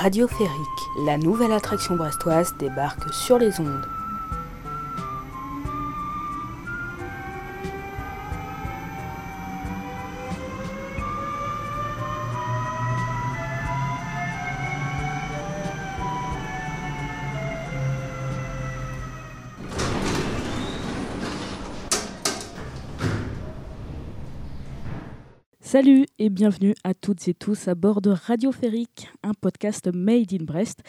Radioférique, la nouvelle attraction brestoise débarque sur les ondes. Salut et bienvenue à toutes et tous à bord de Radioférique, un podcast made in Brest.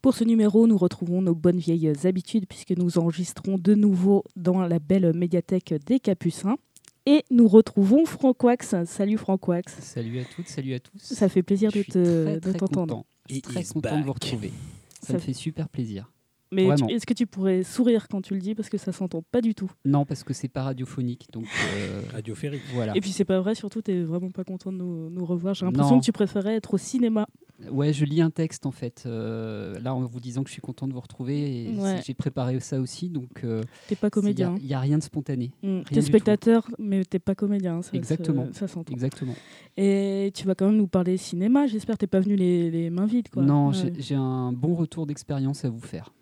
Pour ce numéro, nous retrouvons nos bonnes vieilles habitudes puisque nous enregistrons de nouveau dans la belle médiathèque des Capucins. Et nous retrouvons Franck Wax. Salut Franck Wax. Salut à toutes, salut à tous. Ça fait plaisir Je de suis te- très, t'entendre. content. Je suis It très is content de vous retrouver. Ça, Ça me fait super plaisir. Mais tu- est-ce que tu pourrais sourire quand tu le dis parce que ça s'entend pas du tout? Non, parce que c'est pas radiophonique, donc euh, Radioférique. voilà. Et puis c'est pas vrai, surtout t'es vraiment pas content de nous, nous revoir. J'ai l'impression que tu préférais être au cinéma. Ouais, je lis un texte en fait. euh, là, en vous disant que je suis content de vous retrouver, Ouais. j'ai préparé ça aussi, donc euh, T'es pas comédien. Il n'y a, rien de spontané. Mm. du T'es tout. spectateur, mais t'es pas comédien. Ça, Exactement. Ça, ça s'entend. Exactement. Et tu vas quand même nous parler cinéma. J'espère que t'es pas venu les, les mains vides. Quoi. non, Ouais. j'ai un bon retour d'expérience à vous faire.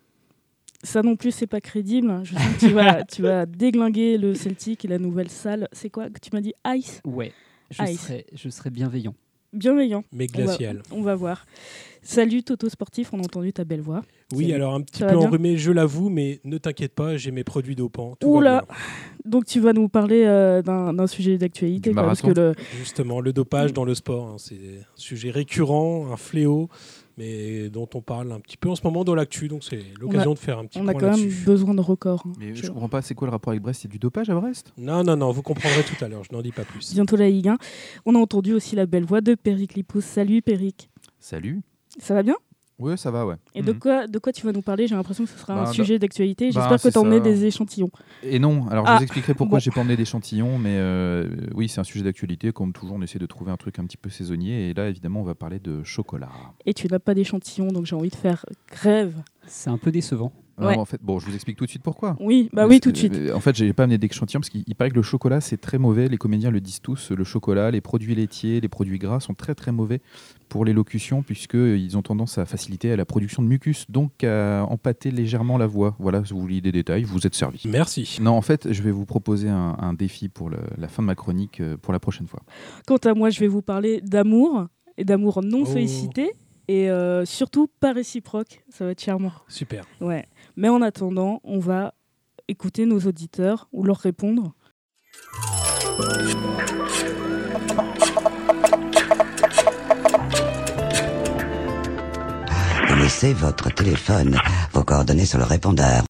Ça non plus, c'est pas crédible. Je sens que tu vas, tu vas déglinguer le Celtic et la nouvelle salle. C'est quoi que tu m'as dit Ice? Ouais, je, Ice. serai, je serai bienveillant. Bienveillant. Mais On va- glacial. On va voir. Salut Toto Sportif, on a entendu ta belle voix. Oui, Salut. alors un petit Ça peu enrhumé, je l'avoue, mais ne t'inquiète pas, j'ai mes produits dopants. tout va Oula bien. Donc tu vas nous parler euh, d'un sujet d'actualité. Justement, le dopage dans le sport, hein, c'est un sujet récurrent, un fléau, mais dont on parle un petit peu en ce moment dans l'actu, donc c'est l'occasion de faire un petit on a point quand même besoin de records. hein. Mais Je- comprends pas, c'est quoi le rapport avec Brest? C'est du dopage à Brest? Non, non, non, vous comprendrez tout à l'heure, je n'en dis pas plus. Bientôt la Ligue 1. On a entendu aussi la belle voix de Peric Lipous. Salut Peric. Salut Ça va bien? Ouais, ça va, ouais. Et de Mhm. quoi, de quoi tu vas nous parler? J'ai l'impression que ce sera Bah, un bah- sujet d'actualité. bah, J'espère que tu emmené des échantillons. Et non, alors Ah, je vous expliquerai pourquoi bon. j'ai pas emmené d'échantillons, mais euh, oui, c'est un sujet d'actualité. Comme toujours, on essaie de trouver un truc un petit peu saisonnier. Et là, évidemment, on va parler de chocolat. Et tu n'as pas d'échantillons, donc j'ai envie de faire grève. C'est un peu décevant. En fait, bon, je vous explique tout de suite pourquoi. Oui, bah oui, tout de suite. euh, En fait, j'ai pas amené d'échantillons parce qu'il il paraît que le chocolat c'est très mauvais. Les comédiens le disent tous. Le chocolat, les produits laitiers, les produits gras sont très très mauvais pour l'élocution puisque ils ont tendance à faciliter la production de mucus, donc à empâter légèrement la voix. Voilà, si vous voulez des détails, vous êtes servi. Merci. Non, en fait, je vais vous proposer un, un défi pour le- la fin de ma chronique euh, pour la prochaine fois. Quant à moi, je vais vous parler d'amour et d'amour non Oh. sollicité et euh, surtout pas réciproque. Ça va être charmant. Super. Ouais. Mais en attendant, on va écouter nos auditeurs ou leur répondre. Laissez votre téléphone, vos coordonnées sur le répondeur.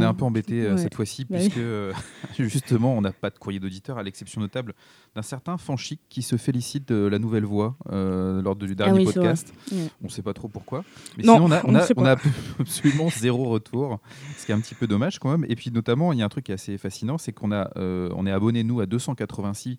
On est un peu embêté euh, Ouais. cette fois-ci Bah puisque euh, justement on n'a pas de courrier d'auditeur à l'exception notable d'un certain Fanchic qui se félicite de la nouvelle voix euh, lors du dernier Ah oui, podcast. On ne sait pas trop pourquoi. Mais Non, sinon on a, on on ne a- sait on pas. a absolument zéro retour, ce qui est un petit peu dommage quand même. Et puis notamment il y a un truc qui est assez fascinant, c'est qu'on a, euh, on est abonné nous à 286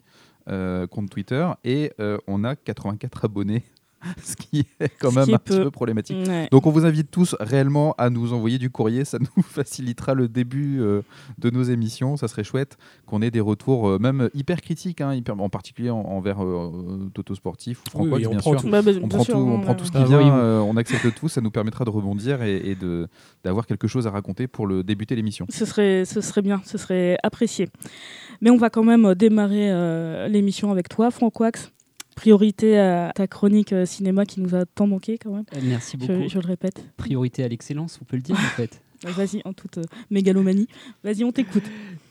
euh, comptes Twitter et on a 84 abonnés, ce qui est quand même un petit peu. problématique. Ouais. Donc on vous invite tous réellement à nous envoyer du courrier, ça nous facilitera le début euh, de nos émissions, ça serait chouette qu'on ait des retours euh, même hyper critiques, hein, hyper- en particulier en- envers euh, Toto Sportif ou Franck Oui, oui, Wax, on bien prend sûr. tout. Bah, bah, On bien prend, sûr, tout, on prend ouais. tout ce qui Ah, vient, oui, euh, on accepte tout, ça nous permettra de rebondir et, d'avoir quelque chose à raconter pour le débuter l'émission. Ce serait, ce serait bien, ce serait apprécié. Mais on va quand même démarrer euh, l'émission avec toi, Franck Wax. Priorité à ta chronique euh, cinéma qui nous a tant manqué quand même. Euh, Merci beaucoup. Je, je le répète. Priorité à l'excellence, on peut le dire en fait. Vas-y, en toute euh, mégalomanie. Vas-y, on t'écoute.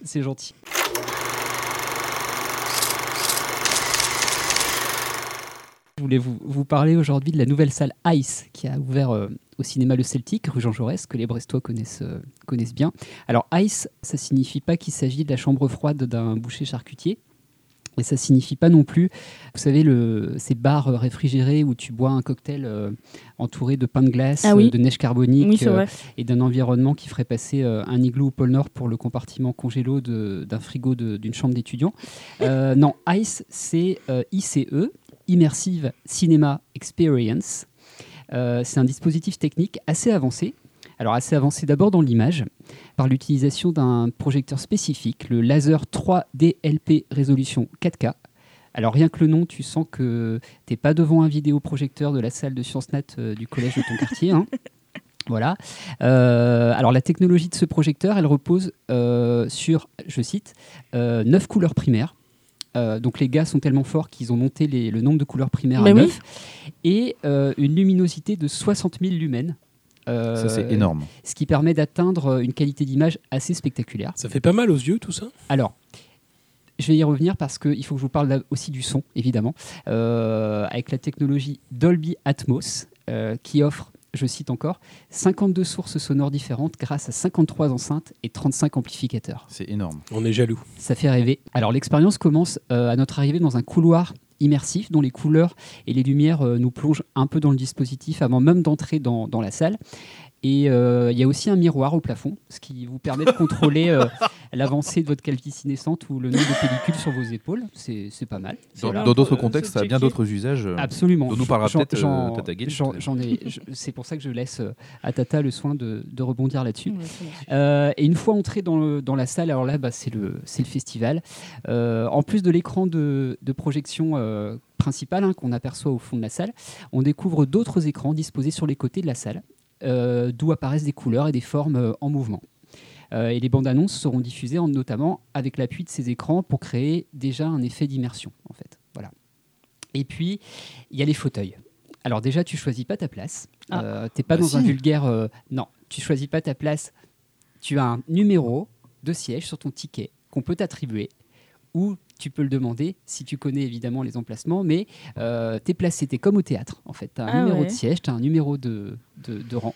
C'est gentil. Je voulais vous, vous parler aujourd'hui de la nouvelle salle Ice qui a ouvert euh, au cinéma Le Celtic, rue Jean Jaurès, que les Brestois connaissent, euh, connaissent bien. Alors Ice, ça signifie pas qu'il s'agit de la chambre froide d'un boucher charcutier. Et ça signifie pas non plus, vous savez, le, ces bars réfrigérés où tu bois un cocktail euh, entouré de pain de glace, Ah oui. euh, de neige carbonique, Oui, euh, et d'un environnement qui ferait passer un igloo au pôle Nord pour le compartiment congélo d'un frigo d'une chambre d'étudiant. Non, ICE, c'est ICE, Immersive Cinema Experience. Euh, c'est un dispositif technique assez avancé. Alors assez avancé d'abord dans l'image, par l'utilisation d'un projecteur spécifique, le laser 3 DLP résolution 4K, Alors rien que le nom, tu sens que t'es pas devant un vidéoprojecteur de la salle de Sciences Nat euh, du collège de ton quartier. hein. Voilà. Euh, alors la technologie de ce projecteur, elle repose euh, sur, je cite, euh, neuf couleurs primaires. Donc les gars sont tellement forts qu'ils ont monté les- le nombre de couleurs primaires Mais à oui. 9 et une luminosité de 60 000 lumens. Euh, Ça, c'est énorme. Ce qui permet d'atteindre euh, une qualité d'image assez spectaculaire. Ça fait pas mal aux yeux tout ça? Alors, je vais y revenir parce qu'il faut que je vous parle aussi du son, évidemment, euh, avec la technologie Dolby Atmos, euh, qui offre, je cite encore, 52 sources sonores différentes grâce à 53 enceintes et 35 amplificateurs. C'est énorme. On est jaloux. Ça fait rêver. Alors l'expérience commence euh, à notre arrivée dans un couloir immersif dont les couleurs et les lumières euh, nous plongent un peu dans le dispositif avant même d'entrer dans, dans la salle. Et euh, il y a aussi un miroir au plafond, ce qui vous permet de contrôler euh, l'avancée de votre calvitie naissante ou le nombre de pellicules sur vos épaules. C'est pas mal. Dans d'autres Euh, contextes, ça a bien d'autres usages. Absolument. dont nous parlera peut-être, C'est pour ça que je laisse à Tata le soin de, de rebondir là-dessus. Euh, et une fois entré dans, le- dans la salle, alors là, bah, c'est le, festival. Euh, en plus de l'écran de, de projection euh, principal hein, qu'on aperçoit au fond de la salle, on découvre d'autres écrans disposés sur les côtés de la salle, d'où apparaissent des couleurs et des formes euh, en mouvement. Euh, et les bandes annonces seront diffusées en- notamment avec l'appui de ces écrans pour créer déjà un effet d'immersion, en fait. Voilà. Et puis, il y a les fauteuils. Alors déjà, tu choisis pas ta place. Ah. Euh, T'es pas Bah dans un vulgaire. euh, non, tu choisis pas ta place. Tu as un numéro de siège sur ton ticket qu'on peut t'attribuer ou tu peux le demander si tu connais évidemment les emplacements, mais euh, tu es placé, tu es comme au théâtre en fait. Tu as un Ah numéro ouais. de siège, tu as un numéro de, de- de rang.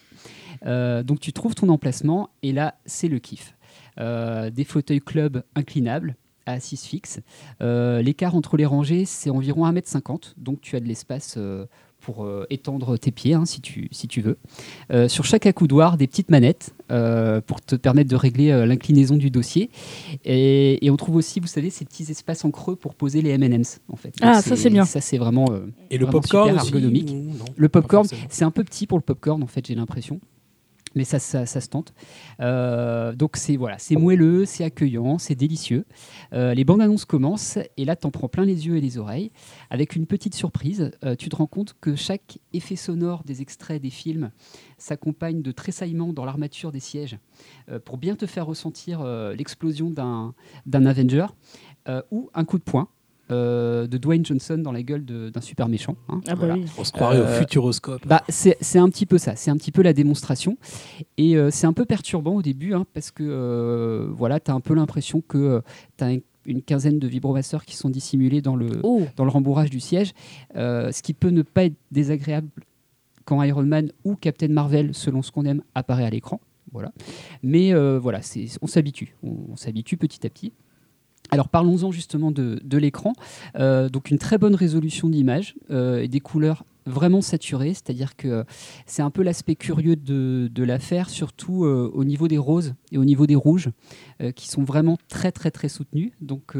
Euh, donc tu trouves ton emplacement et là c'est le kiff. Euh, des fauteuils club inclinables à assise fixe. Euh, L'écart entre les rangées c'est environ 1m50, donc tu as de l'espace pour euh, étendre tes pieds hein, si, tu, si tu veux. Euh, sur chaque accoudoir, des petites manettes euh, pour te permettre de régler euh, l'inclinaison du dossier. Et, et on trouve aussi, vous savez, ces petits espaces en creux pour poser les M&M's. En fait. Ah, ça, c'est bien. Ça, c'est vraiment, euh, Et le popcorn super ergonomique. non? Le popcorn, c'est un peu petit pour le popcorn, en fait, j'ai l'impression. Mais ça, ça, ça se tente. Euh, donc c'est voilà, c'est moelleux, c'est accueillant, c'est délicieux. Euh, les bandes annonces commencent et là, t'en prends plein les yeux et les oreilles. Avec une petite surprise, euh, tu te rends compte que chaque effet sonore des extraits des films s'accompagne de tressaillements dans l'armature des sièges pour bien te faire ressentir l'explosion d'un Avenger ou un coup de poing euh, de Dwayne Johnson dans la gueule d'un super méchant. hein. Ah bah Voilà. oui. On se croirait Euh, au futuroscope. Bah, c'est c'est un petit peu ça, c'est un petit peu la démonstration. Et euh, c'est un peu perturbant au début, hein, parce que euh, voilà, tu as un peu l'impression que tu as une quinzaine de vibromasseurs qui sont dissimulés dans le, Oh, dans le rembourrage du siège, euh, ce qui peut ne pas être désagréable quand Iron Man ou Captain Marvel, selon ce qu'on aime, apparaît à l'écran. Voilà. Mais euh, voilà, c'est- on s'habitue, on, on s'habitue petit à petit. Alors parlons-en justement de, de l'écran. Euh, donc une très bonne résolution d'image euh, et des couleurs vraiment saturées, c'est-à-dire que c'est un peu l'aspect curieux de, de l'affaire, surtout euh, au niveau des roses et au niveau des rouges, qui sont vraiment très très très soutenus. Donc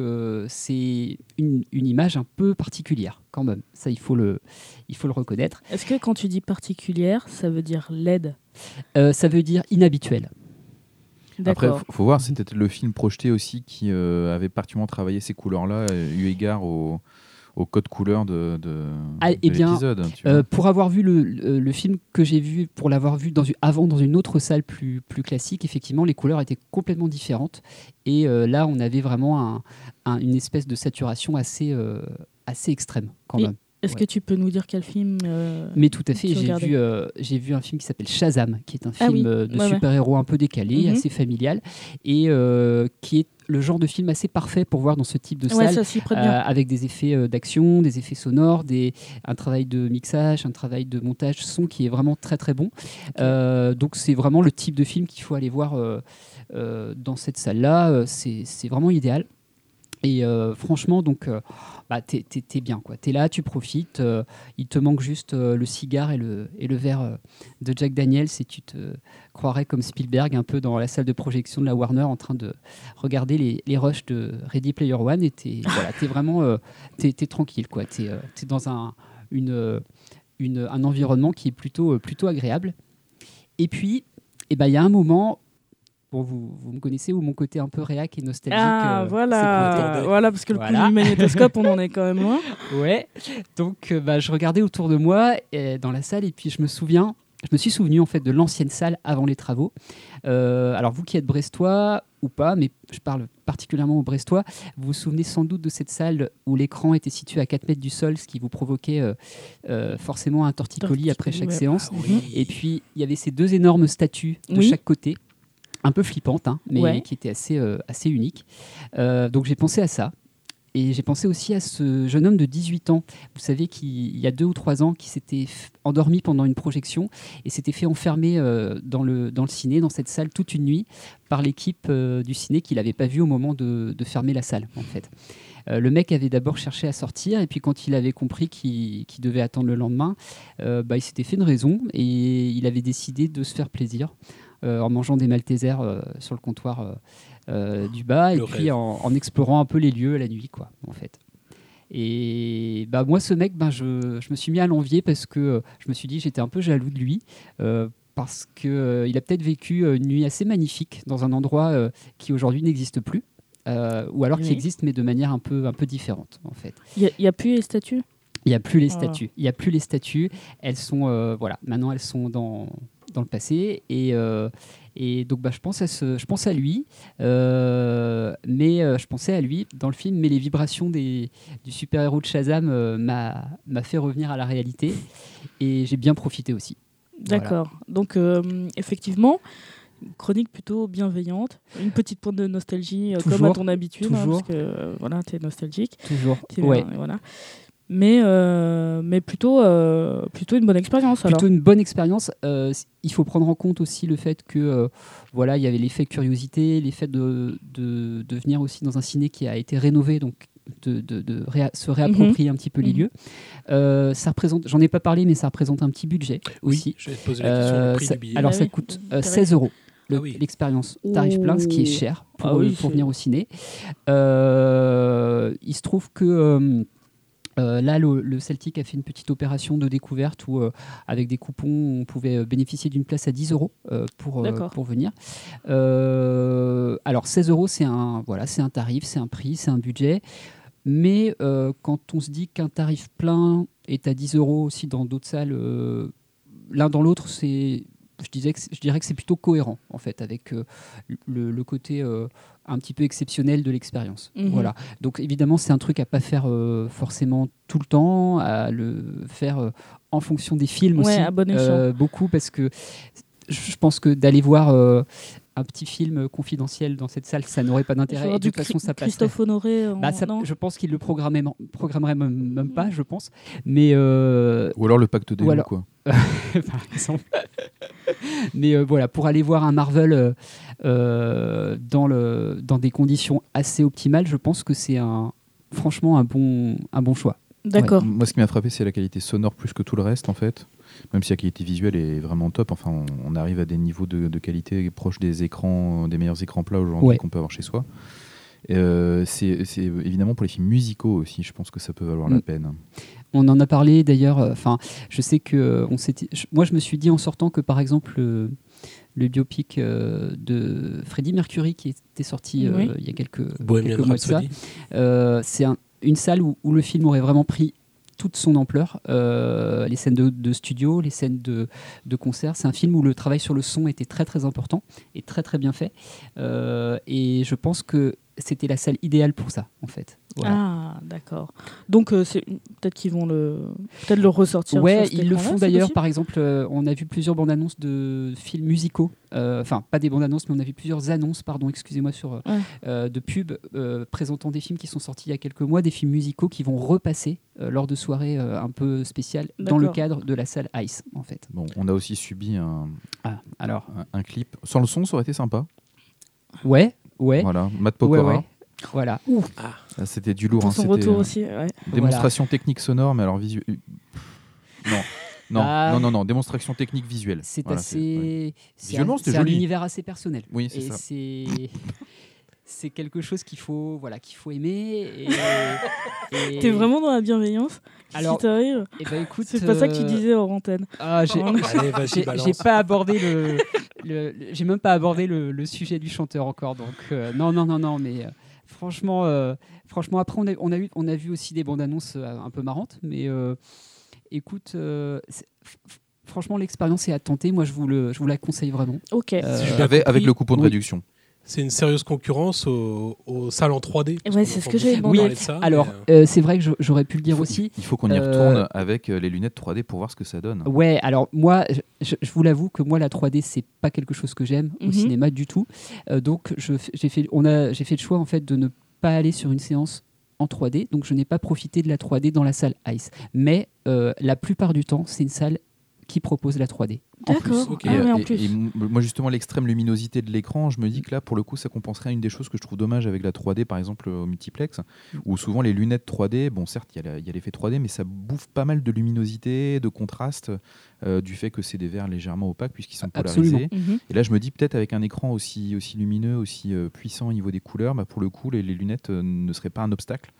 c'est une, une image un peu particulière quand même. Ça il faut le, il faut le reconnaître. est-ce que quand tu dis particulière, ça veut dire Euh, ça veut dire inhabituel. Après, faut, faut voir, c'était le film projeté aussi qui euh, avait particulièrement travaillé ces couleurs-là, euh, eu égard au, au code couleur de, de, Ah, de eh bien, l'épisode. Euh, pour avoir vu le, le- le film que j'ai vu, pour l'avoir vu dans une- avant dans une autre salle plus, plus classique, effectivement, les couleurs étaient complètement différentes. Et euh, là, on avait vraiment un- un- une espèce de saturation assez, euh, assez extrême, quand même. Est-ce ouais. que tu peux nous dire quel film euh, Mais tout à fait, j'ai vu, euh, j'ai vu un film qui s'appelle Shazam, qui est un Ah film oui, euh, de ouais, ouais. super-héros un peu décalé, Mhm. assez familial, et euh, qui est le genre de film assez parfait pour voir dans ce type de salle. avec des effets d'action, des effets sonores, des, un travail de mixage, un travail de montage son qui est vraiment très très bon. Donc c'est vraiment le type de film qu'il faut aller voir dans cette salle-là. C'est vraiment idéal. Et euh, franchement, donc, euh, bah, t'es t'es- t'es bien, quoi. T'es là, tu profites. euh, il te manque juste euh, le cigare et le, et le verre de Jack Daniels et tu te croirais comme Spielberg un peu dans la salle de projection de la Warner en train de regarder les, les rushs de Ready Player One et t'es voilà, t'es vraiment t'es, t'es tranquille, quoi. T'es, t'es dans un, une, une- un environnement qui est plutôt, plutôt agréable. Et puis, eh ben, il y a un moment bon, vous, vous me connaissez, ou mon côté un peu réac et nostalgique. Ah, euh, voilà, voilà, parce que le Voilà. coup du magnétoscope, on en est quand même loin. Ouais. Donc, euh, bah, je regardais autour de moi dans la salle et puis je me souviens, je me suis souvenu en fait de l'ancienne salle avant les travaux. Euh, alors vous qui êtes brestois ou pas, mais je parle particulièrement aux brestois, vous vous souvenez sans doute de cette salle où l'écran était situé à 4 mètres du sol, ce qui vous provoquait forcément un torticolis après chaque ouais. séance. Ah oui. Et puis il y avait ces deux énormes statues de Oui. chaque côté. Un peu flippantes, hein, mais Ouais. qui étaient assez, euh, assez uniques. Euh, donc j'ai pensé à ça. Et j'ai pensé aussi à ce jeune homme de 18 ans, vous savez, qui, il y a deux ou trois ans, qui s'était endormi pendant une projection et s'était fait enfermer euh, dans, le, dans le ciné, dans cette salle, toute une nuit, par l'équipe du ciné qu'il n'avait pas vu au moment de, de fermer la salle, en fait. Euh, le mec avait d'abord cherché à sortir, et puis quand il avait compris qu'il devait attendre le lendemain, euh, bah, il s'était fait une raison et il avait décidé de se faire plaisir en mangeant des Maltesers euh, sur le comptoir euh, euh, du bas et puis en, en explorant un peu les lieux la nuit, quoi, en fait. Et bah, moi, ce mec, bah, je, je me suis mis à l'envier parce que euh, je me suis dit j'étais un peu jaloux de lui. euh, parce qu'il a peut-être vécu euh, une nuit assez magnifique dans un endroit euh, qui aujourd'hui n'existe plus, euh, ou alors qui existe mais de manière un peu, un peu différente en fait. Il n'y a, plus les statues? Il n'y a plus les Voilà. statues. Il y a plus les statues. Elles sont, euh, voilà, maintenant elles sont dans, dans le passé. Et, euh, et donc, bah, je, pense à ce, je pense à lui. euh, mais euh, je pensais à lui dans le film. Mais les vibrations des, du super-héros de Shazam euh, m'a fait revenir à la réalité. Et j'ai bien profité aussi. D'accord. Donc, effectivement, chronique plutôt bienveillante, une petite pointe de nostalgie, comme à ton habitude, hein, toujours. parce que voilà, tu es nostalgique. Toujours. Ouais. voilà. Mais, euh, mais plutôt, euh, plutôt une bonne expérience. alors. Plutôt une bonne expérience. Euh, il faut prendre en compte aussi le fait que euh, voilà, il y avait l'effet curiosité, l'effet de, de, de venir aussi dans un ciné qui a été rénové, donc de, de- de réa- se réapproprier un petit peu les Mhm. lieux. Euh, ça représente, j'en ai pas parlé, mais ça représente un petit budget Oui, aussi. je vais te poser la question Euh, le prix ça- du billet. alors Ah ça oui, coûte c'est euh, vrai. 16 euros le- Ah oui. l'expérience tarif plein, ce qui est cher pour, Ah oui, euh, pour c'est- venir au ciné. Euh, il se trouve que euh, euh, là, le, le Celtic a fait une petite opération de découverte où, euh, avec des coupons, on pouvait euh, bénéficier d'une place à 10 euros euh, pour, venir. Alors, 16 euros, c'est un, voilà, un tarif, c'est un prix, c'est un budget. Mais quand on se dit qu'un tarif plein est à 10 euros aussi dans d'autres salles, l'un dans l'autre, c'est, je, disais que je dirais que c'est plutôt cohérent en fait avec euh, le, le côté euh, un petit peu exceptionnel de l'expérience. Mhm. Voilà. Donc évidemment, c'est un truc à pas faire euh, forcément tout le temps, à le faire en fonction des films Ouais, aussi, à bon beaucoup parce que je pense que d'aller voir un petit film confidentiel dans cette salle, ça n'aurait pas d'intérêt. Genre Et de du toute façon, Chri- ça. Christophe Honoré. en- Bah, ça- non je pense qu'il le programmerait, programmerait même, même pas, je pense. Mais euh, Ou alors le pacte des alors- quoi. par exemple. Mais euh, voilà, pour aller voir un Marvel euh, euh, dans, le, dans des conditions assez optimales, je pense que c'est un, franchement un bon, un bon choix. D'accord. Moi, ce qui m'a frappé, c'est la qualité sonore plus que tout le reste, en fait. Même si la qualité visuelle est vraiment top. Enfin, on, on arrive à des niveaux de, de qualité proches des écrans, des meilleurs écrans plats aujourd'hui Ouais. qu'on peut avoir chez soi. Euh, c'est c'est évidemment pour les films musicaux aussi. Je pense que ça peut valoir la Mm. peine. On en a parlé d'ailleurs. euh, Enfin, je sais que euh, on s'était. je- Moi, je me suis dit en sortant que par exemple le, le biopic euh, de Freddie Mercury qui était sorti euh, Oui. il y a quelques, mois de ça, Rhapsody. Euh, c'est un- une salle où, où le film aurait vraiment pris toute son ampleur. Euh, les scènes de, studio, les scènes de, de concert. C'est un film où le travail sur le son était très très important et très très bien fait. Euh, et je pense que c'était la salle idéale pour ça, en fait. Voilà. Ah, d'accord. Donc, euh, c'est- peut-être qu'ils vont le, peut-être le ressortir. Ouais, ils le font d'ailleurs. Par exemple, euh, on a vu plusieurs bandes annonces de films musicaux. Euh, Enfin, pas des bandes annonces, mais on a vu plusieurs annonces, pardon, excusez-moi, sur euh, Ouais. euh, de pubs euh, présentant des films qui sont sortis il y a quelques mois, des films musicaux qui vont repasser euh, lors de soirées euh, un peu spéciales dans le cadre de la salle Ice, en fait. Bon, on a aussi subi un, Ah, alors, un, un clip. Sans le son, ça aurait été sympa. ouais, ouais, Voilà, Matt ouais, Pokora. ouais. Voilà. Là, C'était du lourd. Pour hein, son retour euh, aussi. ouais. Démonstration technique sonore, mais alors visuelle. Non. Non, Ah. non, non, non, démonstration technique visuelle. C'est Voilà, assez. c'est Visuellement, un- un univers assez personnel. Oui, c'est ça. c'est. C'est quelque chose qu'il faut, voilà, qu'il faut aimer. Et, et- T'es vraiment dans la bienveillance Alors, qui t'arrive eh ben, écoute, C'est pas ça que tu euh, disais hors antenne. Ah, j'ai pas abordé le. le- le- j'ai même pas abordé le, le sujet du chanteur encore. Donc, euh, non, non, non, non, mais euh, franchement, euh, franchement, après, on a, on, a eu, on a vu aussi des bandes annonces euh, un peu marrantes. Mais euh, écoute, euh, franchement, l'expérience est à tenter. Moi, je vous, le, je vous la conseille vraiment. Ok. Euh, avec, le coupon de oui. réduction. C'est une sérieuse concurrence aux, aux salles en 3D. parce Ouais, c'est ce que j'avais beaucoup demandé. parler de ça, Alors, euh, euh, c'est vrai que j'aurais pu le dire Il faut- aussi. Il faut qu'on y Euh, retourne avec euh, les lunettes 3D pour voir ce que ça donne. Ouais, alors moi, je, vous l'avoue que moi, la 3D, c'est pas quelque chose que j'aime Mhm. au cinéma du tout. Euh, donc, j'ai fait, on a, j'ai fait le choix en fait de ne pas aller sur une séance en 3D. Donc, je n'ai pas profité de la 3D dans la salle Ice. Mais euh, la plupart du temps, c'est une salle qui propose la 3D. en plus. D'accord. Ah Et, et- et moi justement l'extrême luminosité de l'écran, je me dis que là pour le coup ça compenserait une des choses que je trouve dommage avec la 3D par exemple au multiplex, où souvent les lunettes 3D, bon certes il y a l'effet 3D mais ça bouffe pas mal de luminosité, de contraste euh, du fait que c'est des verres légèrement opaques puisqu'ils sont polarisés. Mhm. Et là je me dis peut-être avec un écran aussi, aussi lumineux, aussi euh, puissant au niveau des couleurs, bah, pour le coup les, les lunettes euh, ne seraient pas un obstacle.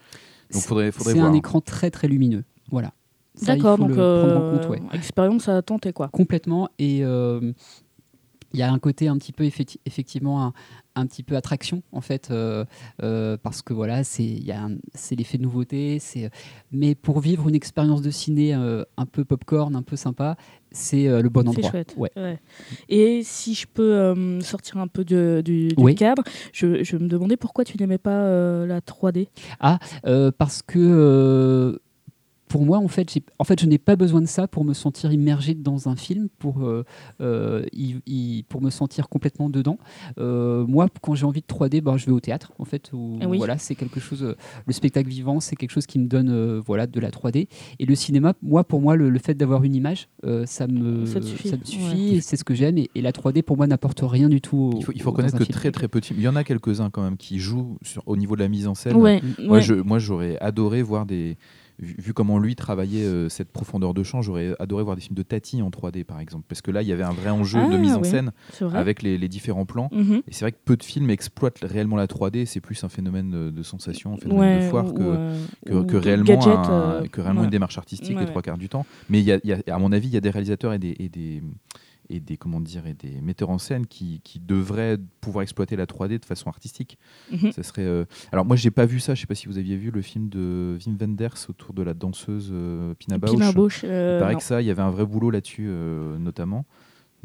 Donc C'est- faudrait, faudrait C'est voir. un écran très très lumineux. Voilà. D'accord, donc euh, compte, ouais. expérience à tenter quoi. complètement et euh, il y a un côté un petit peu effecti- effectivement un, un petit peu attraction en fait euh, euh, parce que voilà c'est c'est l'effet de nouveauté c'est mais pour vivre une expérience de ciné euh, un peu popcorn un peu sympa c'est le bon C'est endroit chouette. ouais Ouais. Et si je peux sortir un peu de- du, du Oui. cadre, je, je me demandais pourquoi tu n'aimais pas la 3D. Euh, parce que pour moi, en fait, en fait, je n'ai pas besoin de ça pour me sentir immergé dans un film, pour, euh, euh, y- y- pour me sentir complètement dedans. Euh, moi, quand j'ai envie de 3D, ben, je vais au théâtre, en fait. Où, Ah oui. Voilà, c'est quelque chose. le spectacle vivant, c'est quelque chose qui me donne, euh, voilà, de la 3D. Et le cinéma, moi, pour moi, le, le fait d'avoir une image, euh, ça me, Ça te suffit, me suffit. ouais. et c'est ce que j'aime. Et, et la 3D, pour moi, n'apporte rien du tout. au- Il faut, il faut au- reconnaître que film. très très peu de films, il y en a quelques-uns quand même qui jouent sur, au niveau de la mise en scène. Ouais, moi, j'aurais adoré voir des. Vu, vu comment lui travaillait euh, cette profondeur de champ, j'aurais adoré voir des films de Tati en 3D par exemple. Parce que là, il y avait un vrai enjeu de Ah, mise en scène avec les, les différents plans. Mhm. Et c'est vrai que peu de films exploitent réellement la 3D. C'est plus un phénomène de, de sensation, un phénomène Ouais, de foire ou- que, euh, de réellement, gadget, un- euh, que réellement ouais. une démarche artistique Ouais, les trois quarts du temps. Mais il y a- y a- à mon avis, il y a des réalisateurs et des, et des, et des, comment dire, et des metteurs en scène qui, qui devraient pouvoir exploiter la 3D de façon artistique. Mhm. Ça serait, euh, Alors moi, j'ai pas vu ça. Je sais pas si vous aviez vu le film de Wim Wenders autour de la danseuse euh, Pina Bausch. Pina Bausch, euh, Il paraît non. que ça, il y avait un vrai boulot là-dessus, euh, notamment.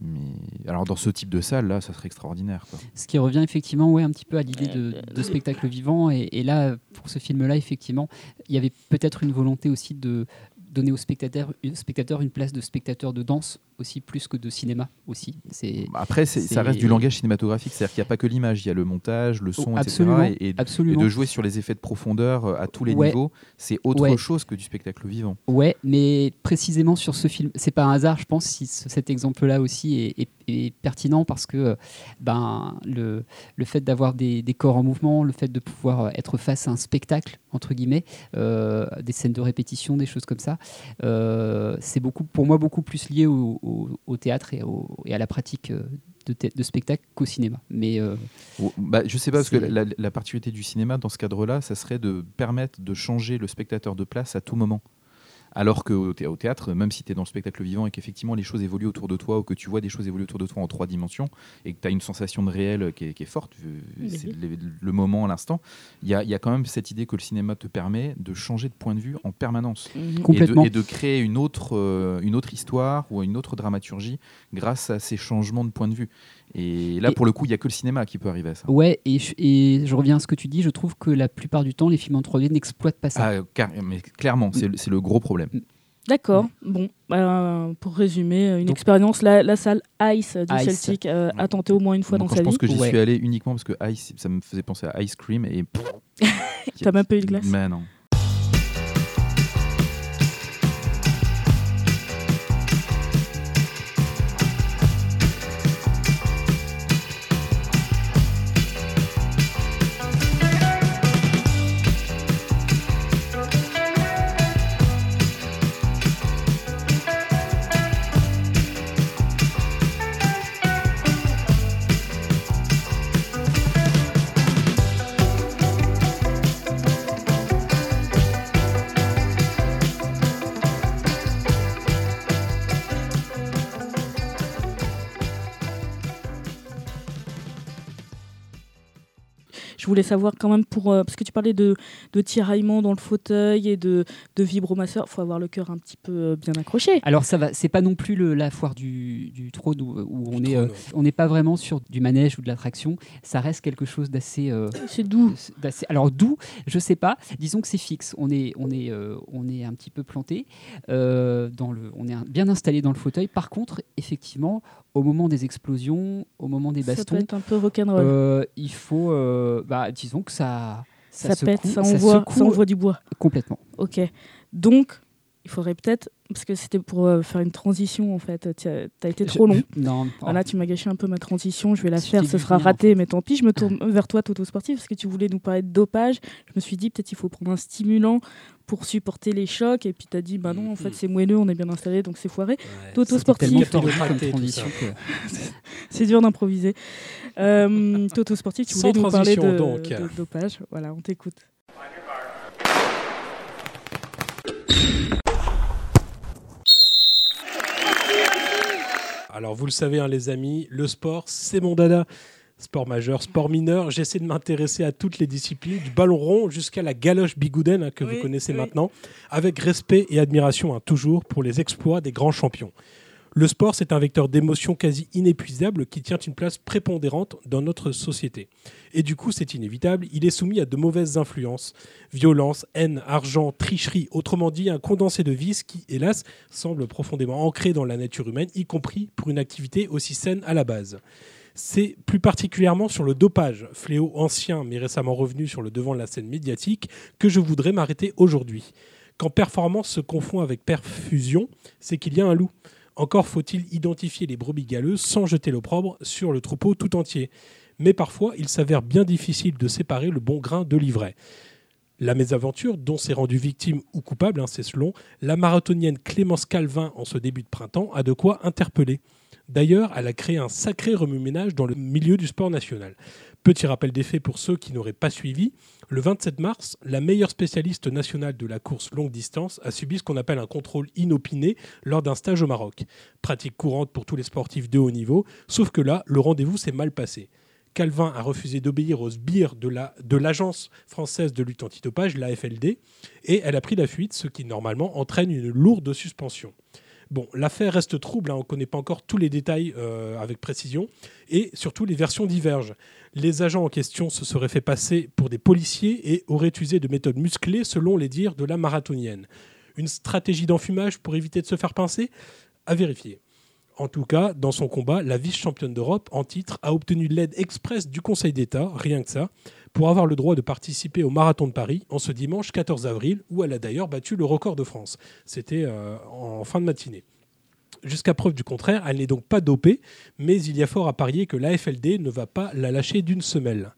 Mais alors dans ce type de salle, là, ça serait extraordinaire. Quoi. Ce qui revient effectivement ouais, un petit peu à l'idée de, de spectacle vivant. Et, et là, pour ce film-là, effectivement, il y avait peut-être une volonté aussi de donner au spectateur, au spectateur une place de spectateur de danse aussi, plus que de cinéma aussi. C'est Après, c'est- ça reste du langage cinématographique, c'est-à-dire qu'il n'y a pas que l'image, il y a le montage, le son, Oh, absolument, etc. Et, et- et absolument. de jouer sur les effets de profondeur euh, à tous les Ouais. niveaux, c'est autre Ouais. chose que du spectacle vivant. Ouais, mais précisément sur ce film, c'est pas un hasard, je pense, si ce- cet exemple-là aussi est, est- est pertinent parce que euh, ben, le, le fait d'avoir des, des corps en mouvement, le fait de pouvoir euh, être face à un spectacle, entre guillemets, euh, des scènes de répétition, des choses comme ça, euh, c'est beaucoup, pour moi beaucoup plus lié au, au- au théâtre et, au- et à la pratique de, de spectacle qu'au cinéma. Mais euh, Bah, je sais pas, parce que la, la particularité du cinéma dans ce cadre-là, ça serait de permettre de changer le spectateur de place à tout moment. Alors qu'au thé- au théâtre, même si tu es dans le spectacle vivant et qu'effectivement les choses évoluent autour de toi ou que tu vois des choses évoluer autour de toi en trois dimensions et que tu as une sensation de réel qui est, qui est forte, c'est le, le moment, l'instant, il y a, il y a quand même cette idée que le cinéma te permet de changer de point de vue en permanence. Mhm. Et de, complètement. et de créer une autre, euh, une autre histoire ou une autre dramaturgie grâce à ces changements de point de vue. Et là, Et- pour le coup, il n'y a que le cinéma qui peut arriver à ça. Ouais, et je, et je reviens à ce que tu dis, je trouve que la plupart du temps, les films en 3D n'exploitent pas ça. Ah, car- mais clairement, c'est le gros problème. D'accord. Bon, bah, pour résumer, une Donc- expérience, la, la salle Ice du Ice. Celtic euh, à tenter au moins une fois Donc, dans sa je pense vie. que j'y Ouais. suis allé uniquement parce que Ice, ça me faisait penser à Ice Cream et. T'as même pas eu de glace Mais non. Voulais savoir quand même pour euh, parce que tu parlais de, de tiraillement dans le fauteuil et de, de vibromasseur. Il faut avoir le cœur un petit peu euh, bien accroché. Alors ça va, c'est pas non plus le, la foire du, du trône où, où on Du est, euh, trône, on n'est pas vraiment sur du manège ou de l'attraction. Ça reste quelque chose d'assez, euh, C'est doux. d'assez- alors d'où, je sais pas. Disons que c'est fixe. On est, on est, euh, on est un petit peu planté euh, dans le, on est un- bien installé dans le fauteuil. Par contre, effectivement, au moment des explosions, au moment des Ça peut bastons, être un peu rock'n'roll. euh, il faut, euh, bah, disons que ça, ça, secoue- pète, ça ça envoie, ça envoie du bois. complètement. Ok. Donc, il faudrait peut-être, parce que c'était pour euh, faire une transition en fait. Tu as été trop long. Non, Voilà, tu m'as gâché un peu ma transition. Je vais la faire, ce sera raté, mais tant pis. Je me tourne vers toi, Toto Sportif, parce que tu voulais nous parler de dopage. Je me suis dit, peut-être il faut prendre un stimulant pour supporter les chocs. Et puis tu as dit, bah non, en fait, Mhm. c'est moelleux, on est bien installé, donc c'est foiré. Ouais, Toto sportif. C'est dur d'improviser. Euh, Toto Sportif, tu Sans voulais nous parler de, transition, donc. de dopage. Voilà, on t'écoute. Alors vous le savez, hein, les amis, le sport, c'est mon dada. Sport majeur, sport mineur, j'essaie de m'intéresser à toutes les disciplines, du ballon rond jusqu'à la galoche bigouden hein, que Oui, vous connaissez oui. maintenant, avec respect et admiration hein, toujours pour les exploits des grands champions. Le sport, c'est un vecteur d'émotion quasi inépuisable qui tient une place prépondérante dans notre société. Et du coup, c'est inévitable, il est soumis à de mauvaises influences, violence, haine, argent, tricherie, autrement dit un condensé de vices qui, hélas, semble profondément ancré dans la nature humaine, y compris pour une activité aussi saine à la base. C'est plus particulièrement sur le dopage, fléau ancien mais récemment revenu sur le devant de la scène médiatique, que je voudrais m'arrêter aujourd'hui. Quand performance se confond avec perfusion, c'est qu'il y a un loup. Encore faut-il identifier les brebis galeuses sans jeter l'opprobre sur le troupeau tout entier. Mais parfois, il s'avère bien difficile de séparer le bon grain de l'ivraie. La mésaventure dont s'est rendue victime ou coupable, hein, c'est selon, la marathonienne Clémence Calvin en ce début de printemps a de quoi interpeller. D'ailleurs, elle a créé un sacré remue-ménage dans le milieu du sport national. Petit rappel des faits pour ceux qui n'auraient pas suivi, le 27 mars, la meilleure spécialiste nationale de la course longue distance a subi ce qu'on appelle un contrôle inopiné lors d'un stage au Maroc. Pratique courante pour tous les sportifs de haut niveau, sauf que là, le rendez-vous s'est mal passé. Calvin a refusé d'obéir aux sbires de la- de l'Agence française de lutte antidopage, l'AFLD, et elle a pris la fuite, ce qui normalement entraîne une lourde suspension. Bon, l'affaire reste trouble, hein, on ne connaît pas encore tous les détails euh, avec précision, et surtout les versions divergent. Les agents en question se seraient fait passer pour des policiers et auraient usé de méthodes musclées selon les dires de la marathonienne. Une stratégie d'enfumage pour éviter de se faire pincer? À vérifier. En tout cas, dans son combat, la vice-championne d'Europe en titre a obtenu l'aide express du Conseil d'État, rien que ça, pour avoir le droit de participer au Marathon de Paris en ce dimanche 14 avril, où elle a d'ailleurs battu le record de France. C'était euh, en fin de matinée. Jusqu'à preuve du contraire, elle n'est donc pas dopée, mais il y a fort à parier que l'AFLD ne va pas la lâcher d'une semelle.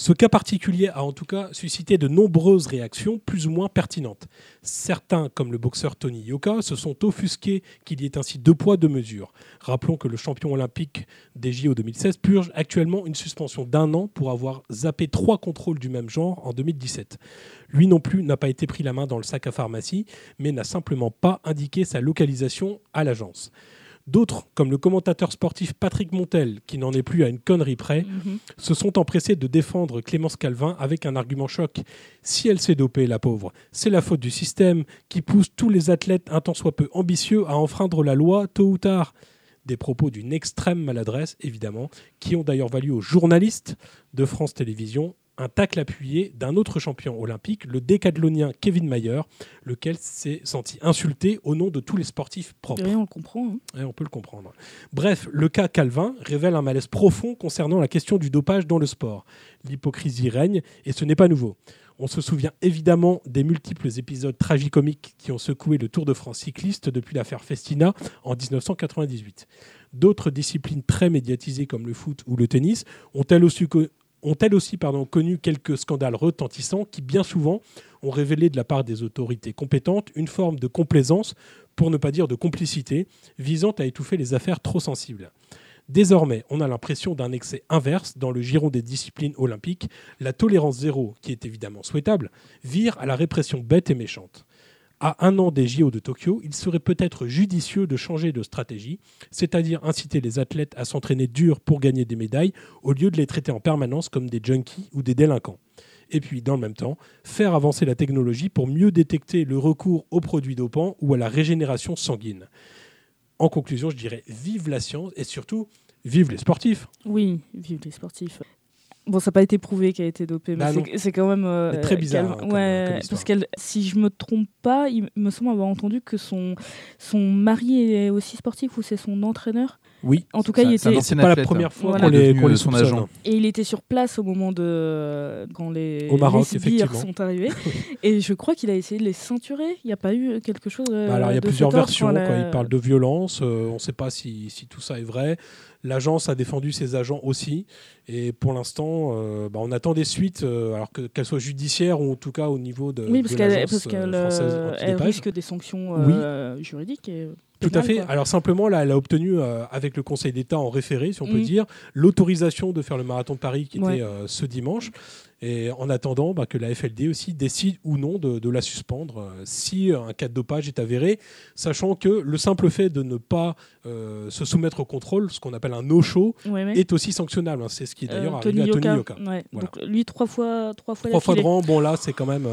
Ce cas particulier a en tout cas suscité de nombreuses réactions plus ou moins pertinentes. Certains, comme le boxeur Tony Yoka, se sont offusqués qu'il y ait ainsi deux poids, deux mesures. Rappelons que le champion olympique des JO 2016 purge actuellement une suspension d'un an pour avoir zappé trois contrôles du même genre en 2017. Lui non plus n'a pas été pris la main dans le sac à pharmacie, mais n'a simplement pas indiqué sa localisation à l'agence. D'autres, comme le commentateur sportif Patrick Montel, qui n'en est plus à une connerie près, se sont empressés de défendre Clémence Calvin avec un argument choc. Si elle s'est dopée, la pauvre, c'est la faute du système qui pousse tous les athlètes un tant soit peu ambitieux à enfreindre la loi tôt ou tard. Des propos d'une extrême maladresse, évidemment, qui ont d'ailleurs valu aux journalistes de France Télévisions un tacle appuyé d'un autre champion olympique, le décathlonien Kevin Mayer, lequel s'est senti insulté au nom de tous les sportifs propres. On le comprend. hein. Et on peut le comprendre. Bref, le cas Calvin révèle un malaise profond concernant la question du dopage dans le sport. L'hypocrisie règne et ce n'est pas nouveau. On se souvient évidemment des multiples épisodes tragicomiques qui ont secoué le Tour de France cycliste depuis l'affaire Festina en 1998. D'autres disciplines très médiatisées comme le foot ou le tennis ont elles aussi, co- ont elles aussi connu quelques scandales retentissants qui bien souvent ont révélé de la part des autorités compétentes une forme de complaisance, pour ne pas dire de complicité, visant à étouffer les affaires trop sensibles. Désormais, on a l'impression d'un excès inverse dans le giron des disciplines olympiques. La tolérance zéro, qui est évidemment souhaitable, vire à la répression bête et méchante. À un an des JO de Tokyo, il serait peut-être judicieux de changer de stratégie, c'est-à-dire inciter les athlètes à s'entraîner dur pour gagner des médailles, au lieu de les traiter en permanence comme des junkies ou des délinquants. Et puis, dans le même temps, faire avancer la technologie pour mieux détecter le recours aux produits dopants ou à la régénération sanguine. En conclusion, je dirais vive la science et surtout vive les sportifs. Oui, vive les sportifs. Bon, ça n'a pas été prouvé qu'elle a été dopée, mais Bah c'est- quand même. euh, très bizarre, hein, comme- ouais, comme histoire. parce qu'elle, si je me trompe pas, il me semble avoir entendu que son, son mari est aussi sportif ou c'est son entraîneur. Oui. En tout cas, il était. C'est pas la première hein. fois Voilà. qu'on les, qu'on les euh, son agent. Et il était sur place au moment de quand les, Au Maroc, les effectivement. sont arrivés. et je crois qu'il a essayé de les ceinturer. Il n'y a pas eu quelque chose. euh, Bah alors il y a plusieurs versions. Quoi. Il parle de violence. euh, on ne sait pas si, si tout ça est vrai. L'agence a défendu ses agents aussi. Et pour l'instant, euh, bah, on attend des suites, euh, alors que- qu'elles soient judiciaires ou en tout cas au niveau de, Oui, parce qu'elle risque des sanctions Oui. juridiques. Et Tout à fait. quoi. Alors simplement, là, elle a obtenu, euh, avec le Conseil d'État en référé, si on peut Mhm. dire, l'autorisation de faire le marathon de Paris qui Ouais. était euh, ce dimanche. Et en attendant bah, que la FLD aussi décide ou non de, de la suspendre euh, si un cas de dopage est avéré, sachant que le simple fait de ne pas euh, se soumettre au contrôle, ce qu'on appelle un no-show, Ouais, ouais. est aussi sanctionnable. hein. C'est ce qui est d'ailleurs Euh, arrivé à Tony Yoka. Voilà. Donc lui trois fois trois fois Trois fois de rang, bon là, c'est quand même...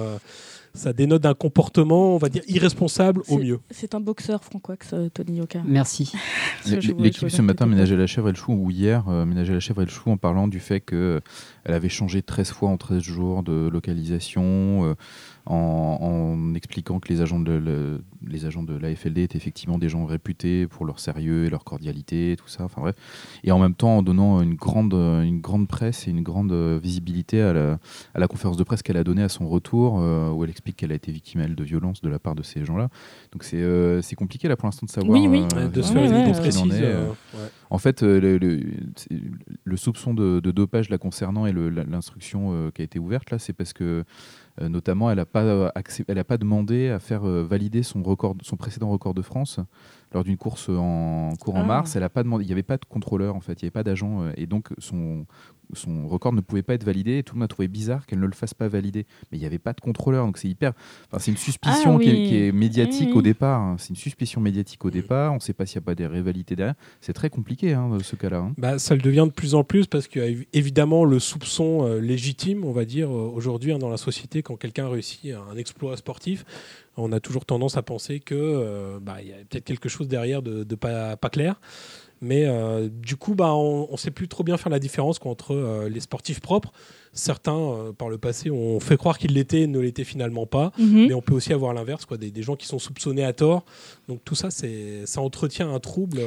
euh, ça dénote d'un comportement, on va dire, irresponsable au mieux. C'est un boxeur francoax euh, Tony Yoka. Merci. L'équipe ce matin ménageait la chèvre et le chou, ou hier euh, ménageait la chèvre et le chou en parlant du fait qu'elle avait changé 13 fois en 13 jours de localisation, euh, en, en expliquant que les agents, de, le- les agents de la FLD étaient effectivement des gens réputés pour leur sérieux et leur cordialité, tout ça, enfin bref. Et en même temps en donnant une grande, une grande presse et une grande visibilité à la, à la conférence de presse qu'elle a donnée à son retour, euh, où elle explique qu'elle a été victime elle, de violence de la part de ces gens-là. Donc c'est euh, c'est compliqué là pour l'instant de savoir Oui, oui. euh, de se faire une précise. ce qu'il en est, euh, ouais. en fait, le, le- c'est- le soupçon de, de dopage la concernant et l'instruction euh, qui a été ouverte là, c'est parce que euh, notamment elle n'a pas, euh, pas demandé à faire euh, valider son, record, son précédent record de France lors d'une course en cours en Ah. mars. Elle a pas demandé, il n'y avait pas de contrôleur en fait, il n'y avait pas d'agent euh, et donc son son record ne pouvait pas être validé et tout le monde a trouvé bizarre qu'elle ne le fasse pas valider. Mais il n'y avait pas de contrôleur, donc c'est hyper. Enfin, c'est une suspicion Ah qui, est, oui. qui est médiatique Oui, au départ. hein. C'est une suspicion médiatique au départ. On ne sait pas s'il n'y a pas des rivalités derrière. C'est très compliqué hein, ce cas-là. hein. Bah, ça le devient de plus en plus parce qu'il y a évi- évidemment le soupçon euh, légitime, on va dire, euh, aujourd'hui hein, dans la société, quand quelqu'un réussit un exploit sportif, on a toujours tendance à penser que euh, bah, y a peut-être quelque chose derrière de, de pas, pas clair. Mais euh, du coup, bah, on ne sait plus trop bien faire la différence entre euh, les sportifs propres. Certains, euh, par le passé, ont fait croire qu'ils l'étaient et ne l'étaient finalement pas. Mhm. Mais on peut aussi avoir l'inverse, quoi, des, des gens qui sont soupçonnés à tort. Donc tout ça, ça entretient un trouble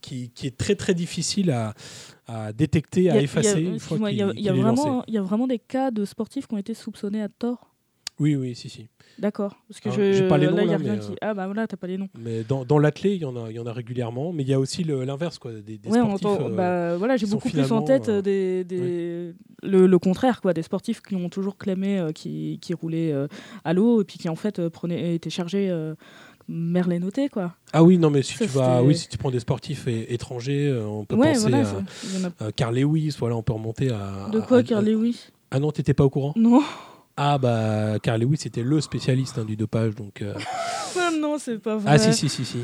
qui, qui est très très difficile à, à détecter, à effacer il y a vraiment des cas de sportifs qui ont été soupçonnés à tort? Oui, oui, si, si. D'accord. Parce que Alors, je j'ai pas les là, noms, il y a là, rien qui- euh, Ah bah voilà, t'as pas les noms. Mais dans, dans l'athlé, il y en a, il y en a régulièrement. Mais il y a aussi l'inverse, quoi, des, des Ouais, on sportifs. entend- euh, bah, voilà, j'ai beaucoup plus en tête euh, des, le, le contraire, quoi, des sportifs qui ont toujours clamé euh, qui, qui roulaient à l'eau et puis qui en fait prenaient, étaient chargés euh, merlet noté, quoi. Ah oui, non, mais si Ça, tu vas, oui, si tu prends des sportifs étrangers, on peut Ouais, penser voilà. à, a- à Carl Lewis. Voilà, on peut remonter à. De quoi, à- Carl Lewis? Ah non, t'étais pas au courant? Non, Ah bah, Carl Lewis c'était le spécialiste hein, du dopage, donc. euh, Ah non, c'est pas vrai. Ah si si si si.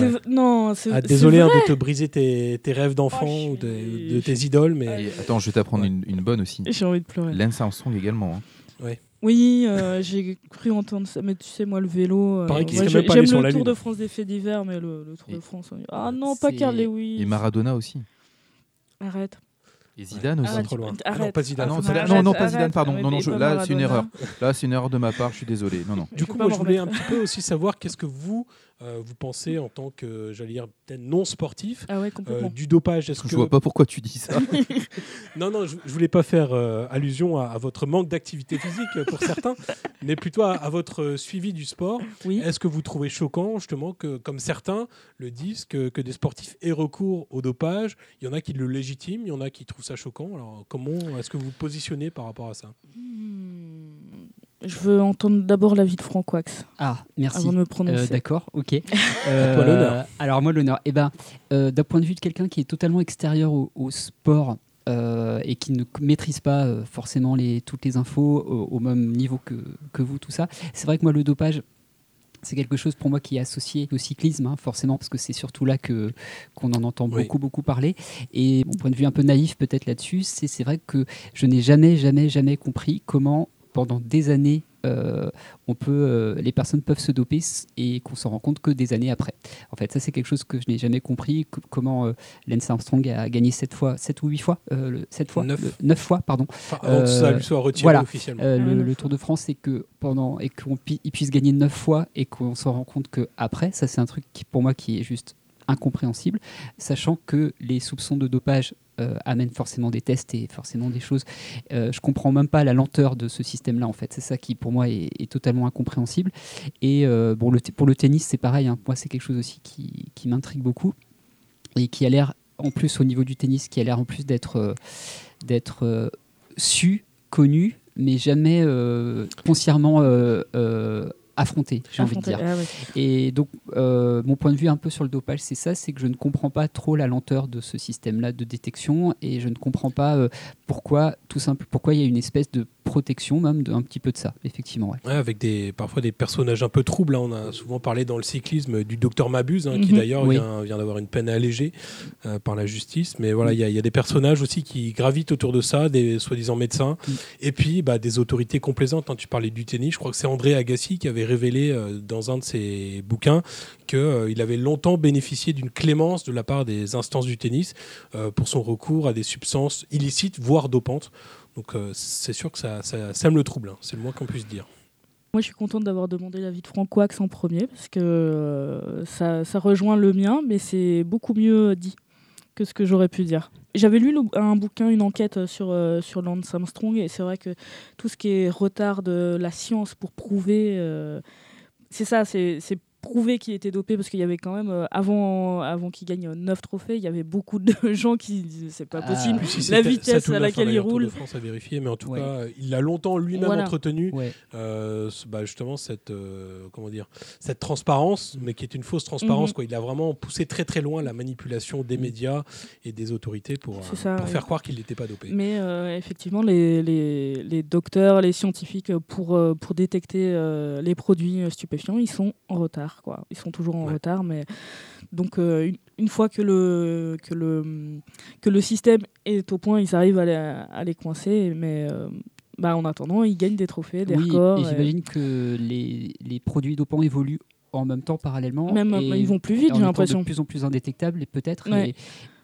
Ouais. Non, c'est Ah, désolé hein, vrai. de te briser tes, tes rêves d'enfant Oh, ou de, tes idoles, mais Et attends, je vais t'apprendre Ouais. une, une bonne aussi. J'ai envie de pleurer. Lance Armstrong également. hein. Oui, euh, j'ai cru entendre ça, mais tu sais, moi, le vélo. euh, pas allé J'aime sur le la Tour Lune. de France des faits divers, mais le, le Tour Et- de France. on- Ah non, pas Carl Lewis. Et Maradona aussi. Arrête. Et Zidane Ouais. aussi. Ah, trop loin. Ah non, pas Zidane. Ah non, Arrête, non, non, pas Zidane, pardon. arrête, Non, non, je- là, c'est une erreur. Là, c'est une erreur de ma part, je suis désolé. Non, non. Du coup, moi, je voulais un petit peu aussi savoir qu'est-ce que vous, euh, vous pensez en tant que, j'allais dire, peut-être non sportif, Ah ouais, euh, du dopage. Est-ce Je que... vois pas pourquoi tu dis ça. Non, non, je, je voulais pas faire euh, allusion à, à votre manque d'activité physique pour certains, mais plutôt à, à votre suivi du sport. oui. Est-ce que vous trouvez choquant, justement, que, comme certains le disent, que, que des sportifs aient recours au dopage? Il y en a qui le légitiment, il y en a qui trouvent ça choquant. Alors, comment est-ce que vous vous positionnez par rapport à ça? Hmm. Je veux entendre d'abord l'avis de Franck Wax Ah, merci. avant de me Euh, prononcer. D'accord, ok. À toi l'honneur. Alors moi l'honneur. Eh ben, euh, d'un point de vue de quelqu'un qui est totalement extérieur au, au sport euh, et qui ne maîtrise pas euh, forcément les, toutes les infos au, au même niveau que, que vous, tout ça, c'est vrai que moi le dopage, c'est quelque chose pour moi qui est associé au cyclisme, hein, forcément, parce que c'est surtout là que qu'on en entend Oui. beaucoup, beaucoup parler. Et mon point de vue un peu naïf peut-être là-dessus, c'est c'est vrai que je n'ai jamais, jamais, jamais compris comment, pendant des années, euh, on peut, euh, les personnes peuvent se doper et qu'on s'en rend compte que des années après. En fait, ça c'est quelque chose que je n'ai jamais compris. co- comment euh, Lance Armstrong a gagné sept fois, sept ou huit fois, euh, le- sept fois, Neuf. le- neuf fois, pardon. Enfin, avant que ça lui soit retiré voilà. officiellement. Euh, Ah, le, le Tour de France, c'est que pendant et qu'on pi- il puisse gagner neuf fois et qu'on s'en rend compte que après, ça c'est un truc qui pour moi qui est juste incompréhensible, sachant que les soupçons de dopage euh, amènent forcément des tests et forcément des choses. Euh, je comprends même pas la lenteur de ce système-là en fait. C'est ça qui pour moi est, totalement incompréhensible. Et euh, bon, pour le tennis, c'est pareil. hein. Moi, c'est quelque chose aussi qui, m'intrigue beaucoup et qui a l'air en plus au niveau du tennis, qui a l'air en plus d'être euh, su, connu, mais jamais foncièrement affronté, j'ai envie de Affronter- dire. ah ouais. Et donc, euh, mon point de vue un peu sur le dopage, c'est ça, c'est que je ne comprends pas trop la lenteur de ce système-là de détection et je ne comprends pas euh, pourquoi, tout simple, pourquoi il y a une espèce de protection même de un petit peu de ça, effectivement. ouais. Ouais, avec des, parfois des personnages un peu troubles. hein. On a souvent parlé dans le cyclisme du docteur Mabuse, hein, qui Mhm. d'ailleurs Oui. vient, vient d'avoir une peine allégée euh, par la justice. Mais voilà, il y, a- il y a des personnages aussi qui gravitent autour de ça, des soi-disant médecins, Mhm. et puis bah, des autorités complaisantes. hein. Tu parlais du tennis, je crois que c'est André Agassi qui avait révélé euh, dans un de ses bouquins qu'il avait longtemps bénéficié d'une clémence de la part des instances du tennis euh, pour son recours à des substances illicites, voire dopantes. Donc euh, c'est sûr que ça, ça sème le trouble, hein. c'est le moins qu'on puisse dire. Moi, je suis contente d'avoir demandé l'avis de Franck Wax en premier parce que euh, ça, ça rejoint le mien, mais c'est beaucoup mieux dit que ce que j'aurais pu dire. J'avais lu un bouquin, une enquête sur, euh, sur Lance Armstrong, et c'est vrai que tout ce qui est retard de la science pour prouver, euh, c'est ça, c'est prouver qu'il était dopé parce qu'il y avait quand même, euh, avant, avant qu'il gagne 9 trophées, il y avait beaucoup de gens qui disaient c'est pas Ah. possible. Si La vitesse 7 ou à 9, laquelle il Tour de roule. France à vérifier, mais en tout Ouais. cas, il l'a longtemps lui-même Voilà. entretenu. Ouais. euh, bah, justement cette euh, comment dire cette transparence, mais qui est une fausse transparence. Mhm. Quoi. Il a vraiment poussé très très loin la manipulation des Mhm. médias et des autorités pour, C'est euh, ça, pour ouais. faire croire qu'il n'était pas dopé. Mais euh, effectivement, les, les, les docteurs, les scientifiques, pour, pour détecter euh, les produits stupéfiants, ils sont en retard. Quoi. Ils sont toujours en Ouais. retard. Mais... Donc, euh, une, une fois que le, que, le, que le système est au point, ils arrivent à les, à les coincer. Mais euh, bah, en attendant, ils gagnent des trophées, des Oui, records. et et j'imagine que les, les produits dopants évoluent en même temps parallèlement. Même, et ils vont plus vite, j'ai l'impression. De plus en plus indétectables, et peut-être, Ouais.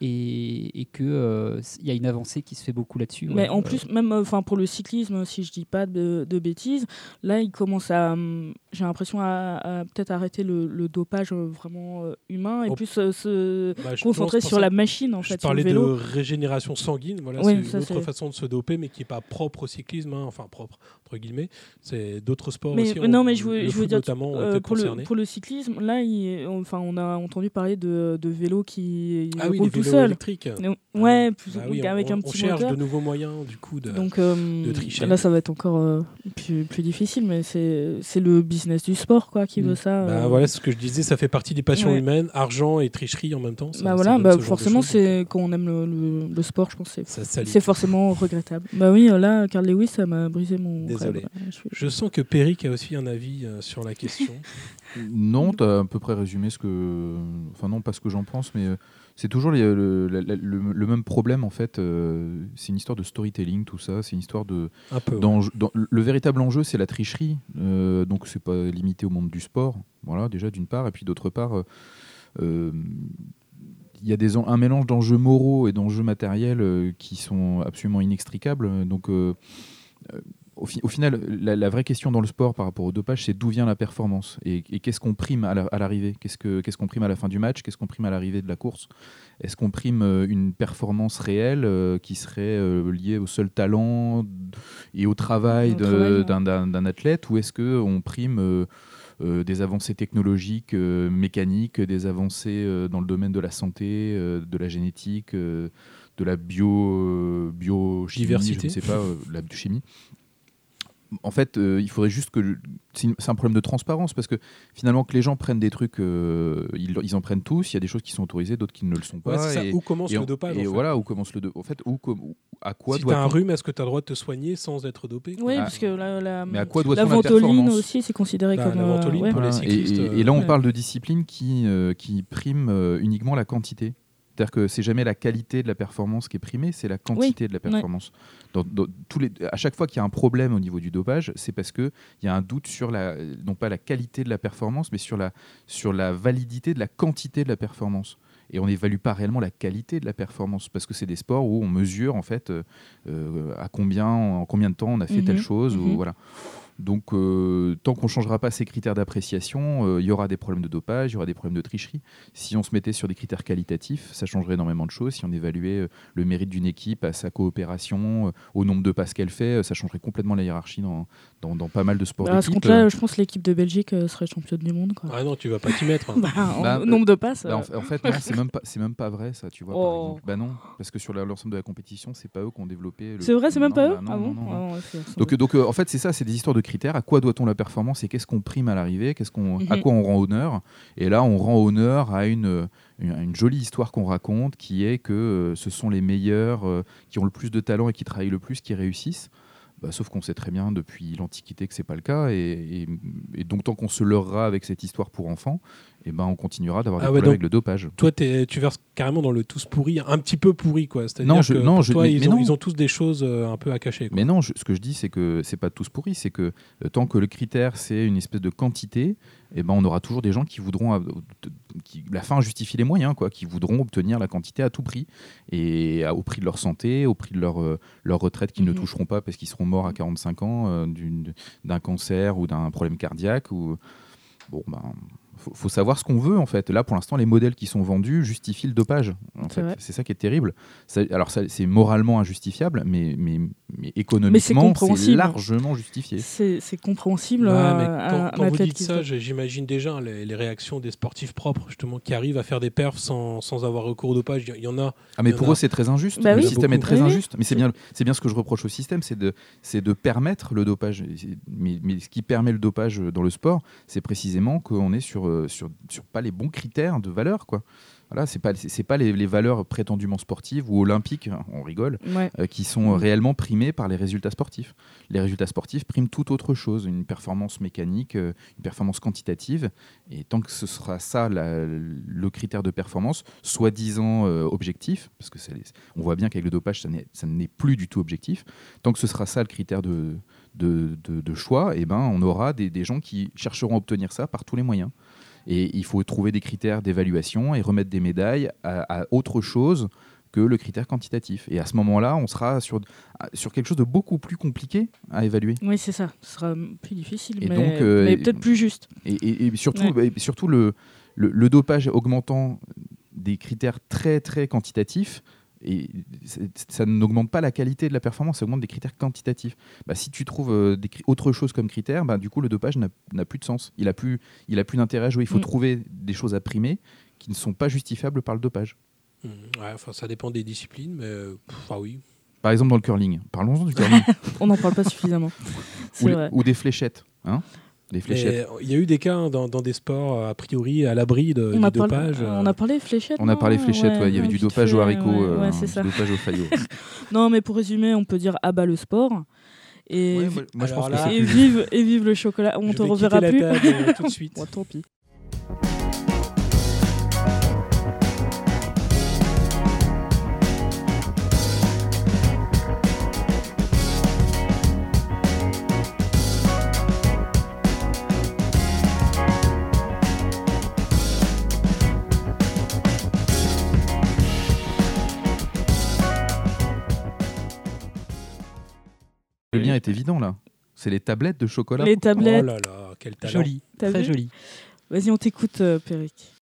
Et, et, euh, y a une avancée qui se fait beaucoup là-dessus. Mais ouais. en Euh, plus, même enfin pour le cyclisme, si je dis pas de, de bêtises, là, il commence à, hum, j'ai l'impression à, à peut-être arrêter le, le dopage euh, vraiment euh, humain et Oh. plus euh, se Bah, je concentrer sur la machine en Je fait, le parlais de régénération sanguine, voilà, Oui, c'est une autre façon de se doper, mais qui n'est pas propre au cyclisme, hein, enfin propre entre guillemets. C'est d'autres sports Mais aussi. euh, non, mais je veux, le je veux foot dire, euh, pour, le, concernés. pour le cyclisme, là, il- enfin, on a entendu parler de, de vélos qui Ah oui, roulent tout électriques. Donc, Ouais, plus Bah oui, avec on, un on petit cherche moteur. de nouveaux moyens du coup de. Donc euh, de tricher. là, ça va être encore euh, plus, plus difficile, mais c'est c'est le business du sport quoi qui Mm. veut ça. Bah euh. voilà ce que je disais, ça fait partie des passions Ouais. humaines, argent et tricherie en même temps. ça- Bah voilà, bah forcément, choses, c'est quand on aime le, le- le sport, je pense c'est forcément regrettable. Bah oui, là, Carl Lewis, ça m'a brisé mon. Désolé. rêve. Je suis- Je sens que Peric a aussi un avis euh, sur la question. Non, tu as à peu près résumé ce que. Enfin, non, pas ce que j'en pense, mais euh, c'est toujours les- le, même problème en fait. euh, c'est une histoire de storytelling, tout ça. C'est une histoire de. un peu. ouais. d'enjeu- dans- le véritable enjeu, c'est la tricherie. euh, donc, c'est pas limité au monde du sport. Voilà, déjà d'une part. Et puis d'autre part. euh, euh, il y a des un mélange d'enjeux moraux et d'enjeux matériels euh, qui sont absolument inextricables. Donc, euh, euh, au, fi- au final, la, la vraie question dans le sport par rapport au dopage, c'est d'où vient la performance et, et qu'est-ce qu'on prime à la- à l'arrivée? Qu'est-ce que- qu'est-ce qu'on prime à la fin du match? Qu'est-ce qu'on prime à l'arrivée de la course? Est-ce qu'on prime euh, une performance réelle euh, qui serait euh, liée au seul talent et au travail d'un athlète? Ou est-ce qu'on prime euh, euh, des avancées technologiques, euh, mécaniques, des avancées euh, dans le domaine de la santé, euh, de la génétique, euh, de la bio, euh, biochimie, Diversité. je ne sais pas, euh, la chimie. En fait, euh, il faudrait juste que. C'est un problème de transparence parce que finalement, que les gens prennent des trucs, euh, ils, ils en prennent tous. Il y a des choses qui sont autorisées, d'autres qui ne le sont Ouais, pas. ça. Où commence et le dopage et en fait voilà, où commence le. do- En fait, où, à quoi Si t'as un doit-on. rhume, est-ce que tu as le droit de te soigner sans être dopé? Oui, Ah. parce que la, la, Mais à quoi la doit-on la ventoline performance aussi, c'est considéré Bah, comme. la euh, ventoline, ouais. pour les. Et, cyclistes, et- et là, on ouais. parle de discipline qui, euh, qui prime euh, uniquement la quantité. C'est-à-dire que c'est jamais la qualité de la performance qui est primée, c'est la quantité de la performance. Dans- dans tous les, à chaque fois qu'il y a un problème au niveau du dopage, c'est parce qu'il y a un doute sur la, non pas la qualité de la performance, mais sur la, sur la validité de la quantité de la performance. Et on n'évalue pas réellement la qualité de la performance, parce que c'est des sports où on mesure en fait euh, euh, à combien, en combien de temps on a fait Mhm. telle chose. ou Mhm. voilà. Donc, euh, tant qu'on ne changera pas ces critères d'appréciation, euh, il y aura des problèmes de dopage, il y aura des problèmes de tricherie. Si on se mettait sur des critères qualitatifs, ça changerait énormément de choses. Si on évaluait euh, le mérite d'une équipe à sa coopération, au nombre de passes qu'elle fait, ça changerait complètement la hiérarchie dans, dans, dans pas mal de sports Bah, à ce compte-là, je pense que l'équipe de Belgique serait championne du monde. Quoi. Ah non, tu vas pas t'y mettre. hein. Bah, en Bah, nombre de passes. Bah, en, euh, fa- en fait, non, c'est même pas, c'est même pas vrai, ça, tu vois. par Oh. exemple. Bah non, parce que sur la- l'ensemble de la compétition, c'est pas eux qui ont développé. le- C'est vrai, c'est même Non, pas eux bah non, Ah non, bon non, non. Ah, ouais, c'est- Donc, donc euh, en fait, c'est ça, c'est des histoires de critères. À quoi doit-on la performance et qu'est-ce qu'on prime à l'arrivée? Qu'est-ce qu'on, à Mhm. quoi on rend honneur? Et là, on rend honneur à une, une, une jolie histoire qu'on raconte, qui est que euh, ce sont les meilleurs euh, qui ont le plus de talent et qui travaillent le plus qui réussissent. Bah, sauf qu'on sait très bien depuis l'Antiquité que c'est pas le cas, et, et- et donc tant qu'on se leurrera avec cette histoire pour enfants, et ben on continuera d'avoir Ah des ouais, problèmes avec le dopage. Toi, t'es- tu verses carrément dans le tous pourri, un petit peu pourri, quoi. C'est-à-dire Non, je- que non, pour je- toi, mais- ils, mais ont, non. ils ont tous des choses euh, un peu à cacher. quoi. Mais non, je- ce que je dis, c'est que c'est pas tous pourris, c'est que euh, tant que le critère c'est une espèce de quantité, eh ben on aura toujours des gens qui voudront, qui, la fin justifie les moyens, quoi, qui voudront obtenir la quantité à tout prix et à- au prix de leur santé, au prix de leur, euh, leur retraite qu'ils ne Mhm. toucheront pas parce qu'ils seront morts à 45 ans euh, d'une- d'un cancer ou d'un problème cardiaque ou bon ben faut, faut savoir ce qu'on veut en fait. Là pour l'instant les modèles qui sont vendus justifient le dopage. En C'est fait. vrai. C'est ça qui est terrible. Ça- alors ça, c'est moralement injustifiable, mais, mais, mais économiquement c'est largement justifié. C'est compréhensible. Ouais, mais quand, un quand vous dites ça, j'imagine déjà les, les réactions des sportifs propres, justement, qui arrivent à faire des perfs sans, sans avoir recours au dopage. Il y en a. Ah mais pour a- eux c'est très injuste. Bah le oui. système est très Oui, oui. injuste. Mais c'est bien, c'est bien ce que je reproche au système, c'est de, c'est de permettre le dopage. Mais, mais ce qui permet le dopage dans le sport, c'est précisément qu'on est sur, euh, sur, sur pas les bons critères de valeur quoi. Voilà, c'est pas, c'est pas les, les valeurs prétendument sportives ou olympiques, on rigole, Ouais. euh, qui sont Mm. réellement primées par les résultats sportifs. Les résultats sportifs priment toute autre chose, une performance mécanique, euh, une performance quantitative. Et tant que ce sera ça la- le critère de performance, soi-disant euh, objectif, parce que ça on voit bien qu'avec le dopage, ça n'est- plus du tout objectif, tant que ce sera ça le critère de, de, de- de choix, et ben, on aura des, des gens qui chercheront à obtenir ça par tous les moyens. Et il faut trouver des critères d'évaluation et remettre des médailles à, à autre chose que le critère quantitatif. Et à ce moment-là, on sera sur, sur quelque chose de beaucoup plus compliqué à évaluer. Oui, c'est ça. Ce sera plus difficile, Et mais, euh, mais peut-être plus juste. Et, et- et surtout, Ouais. surtout le, le, le dopage augmentant des critères très très quantitatifs, et ça n'augmente pas la qualité de la performance, ça augmente des critères quantitatifs. Bah, si tu trouves euh, des autre chose comme critère, bah, du coup le dopage n'a plus de sens. Il a plus, il a plus d'intérêt à jouer. Il faut Mm. trouver des choses à primer qui ne sont pas justifiables par le dopage. Ouais, enfin, ça dépend des disciplines, mais euh, pff, ah oui. Par exemple dans le curling. Parlons-en du curling. On n'en parle pas suffisamment. ou, vrai. ou des fléchettes. Hein fléchettes. Il y a eu des cas hein, dans, dans des sports, euh, a priori, à l'abri de, On du parlé, dopage. euh. on a parlé fléchettes. On a parlé fléchettes, ouais, il y avait du dopage au haricot, ouais, euh, dopage au faillot. Non, mais pour résumer, on peut dire à bas le sport. Et, Ouais, vi- moi, moi, je Alors pense là- que c'est et plus- vive, et vive le chocolat. On Je te vais reverra plus. la table, euh, tout de suite. Bon, tant pis. Le lien est évident là. C'est les tablettes de chocolat. Les Oh tablettes. là là, quel talent. Joli, T'as très joli. Vas-y, on t'écoute, euh, Péric.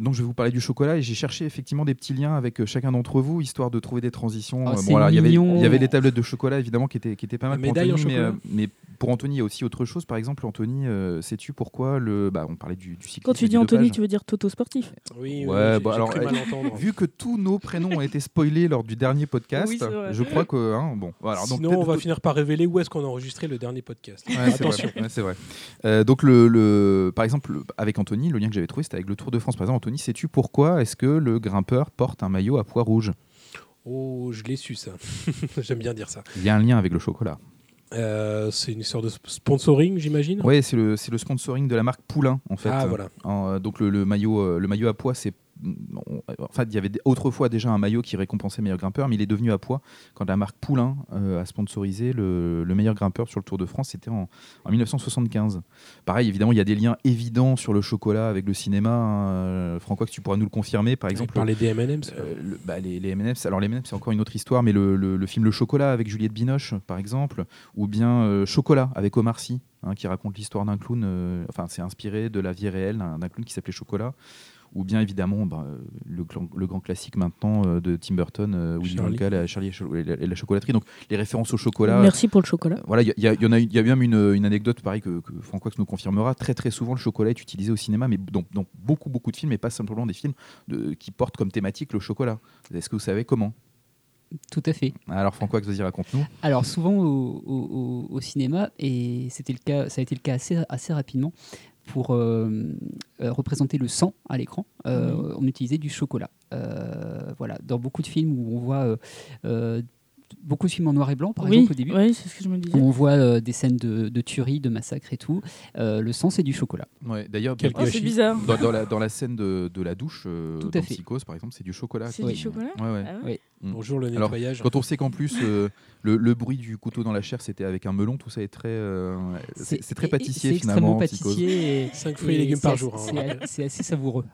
Donc je vais vous parler du chocolat et j'ai cherché effectivement des petits liens avec euh, chacun d'entre vous histoire de trouver des transitions. Ah, Euh, voilà, il y avait mignon. il y avait les tablettes de chocolat évidemment qui étaient qui étaient pas mal. Pour Anthony, mais, euh, mais pour Anthony, il y a aussi autre chose. Par exemple, Anthony, euh, sais-tu pourquoi le. Bah, on parlait du, du cyclisme. Quand tu dis Anthony, tu veux dire Toto Sportif Oui, oui, Ouais, j'ai- bah alors, cru euh, mal entendre. Vu que tous nos prénoms ont été spoilés lors du dernier podcast, Oui, je crois que. hein, bon, donc Sinon, on va finir par révéler où est-ce qu'on a enregistré le dernier podcast. Ouais, c'est Attention. vrai. Ouais, c'est vrai. Euh, donc, le, le- par exemple, le- avec Anthony, le lien que j'avais trouvé, c'était avec le Tour de France. Par exemple, Anthony, sais-tu pourquoi est-ce que le grimpeur porte un maillot à pois rouge Oh, je l'ai su ça. J'aime bien dire ça. Il y a un lien avec le chocolat. Euh, c'est une sorte de sp- sponsoring, j'imagine? Ouais, c'est le, le sponsoring de la marque Poulain, en fait. Ah voilà. En, euh, donc, le, le maillot, euh, le maillot à pois, c'est. En fait, il y avait autrefois déjà un maillot qui récompensait meilleur grimpeur, mais il est devenu à pois quand la marque Poulain euh, a sponsorisé le, le meilleur grimpeur sur le Tour de France. C'était en, en 1975. Pareil, évidemment, il y a des liens évidents sur le chocolat avec le cinéma. hein. Francois, tu pourras nous le confirmer. Par exemple, parler des M&M's. euh, le- bah, les, les M&M's. Alors les M&M's, c'est encore une autre histoire, mais le, film Le Chocolat avec Juliette Binoche, par exemple, ou bien euh, Chocolat avec Omar Sy, hein, qui raconte l'histoire d'un clown. euh, enfin, c'est inspiré de la vie réelle d'un clown qui s'appelait Chocolat. Ou bien évidemment bah, le, grand classique maintenant euh, de Tim Burton, euh, Willy. Wonka, la, Charlie et la, et la chocolaterie. Donc les références au chocolat. Merci pour le chocolat. Voilà, il y, a- y a- y en a, il y a même une, une anecdote pareil que, que Francois nous confirmera. Très très souvent, le chocolat est utilisé au cinéma, mais dans, dans beaucoup beaucoup de films, et pas simplement des films de- qui portent comme thématique le chocolat. Est-ce que vous savez comment? Tout à fait. Alors Francois, vas-y raconte-nous. Alors souvent au, au- au- au cinéma, et c'était le cas, ça a été le cas assez, assez rapidement, pour euh, euh, représenter le sang à l'écran, euh, on utilisait du chocolat. Voilà, dans beaucoup de films où on voit beaucoup de films en noir et blanc, par oui, exemple au début, oui, c'est ce que je me disais. où on voit euh, des scènes de, de tuerie, de massacre et tout, euh, le sang c'est du chocolat. Ouais, D'ailleurs, Oh, c'est bizarre. dans, dans la, dans la scène de, de la douche, euh, Tout à dans fait. Psychose par exemple, c'est du chocolat. C'est du chocolat Ouais, ouais. Ah ouais Mm. Bonjour le Alors, nettoyage. Quand on sait qu'en plus euh, le, le bruit du couteau dans la chair c'était avec un melon, tout ça est très, euh, c'est c'est très pâtissier c'est finalement. extrêmement Psychose. pâtissier. et- 5 fruits et et légumes c'est par jour. hein, c'est C'est assez savoureux.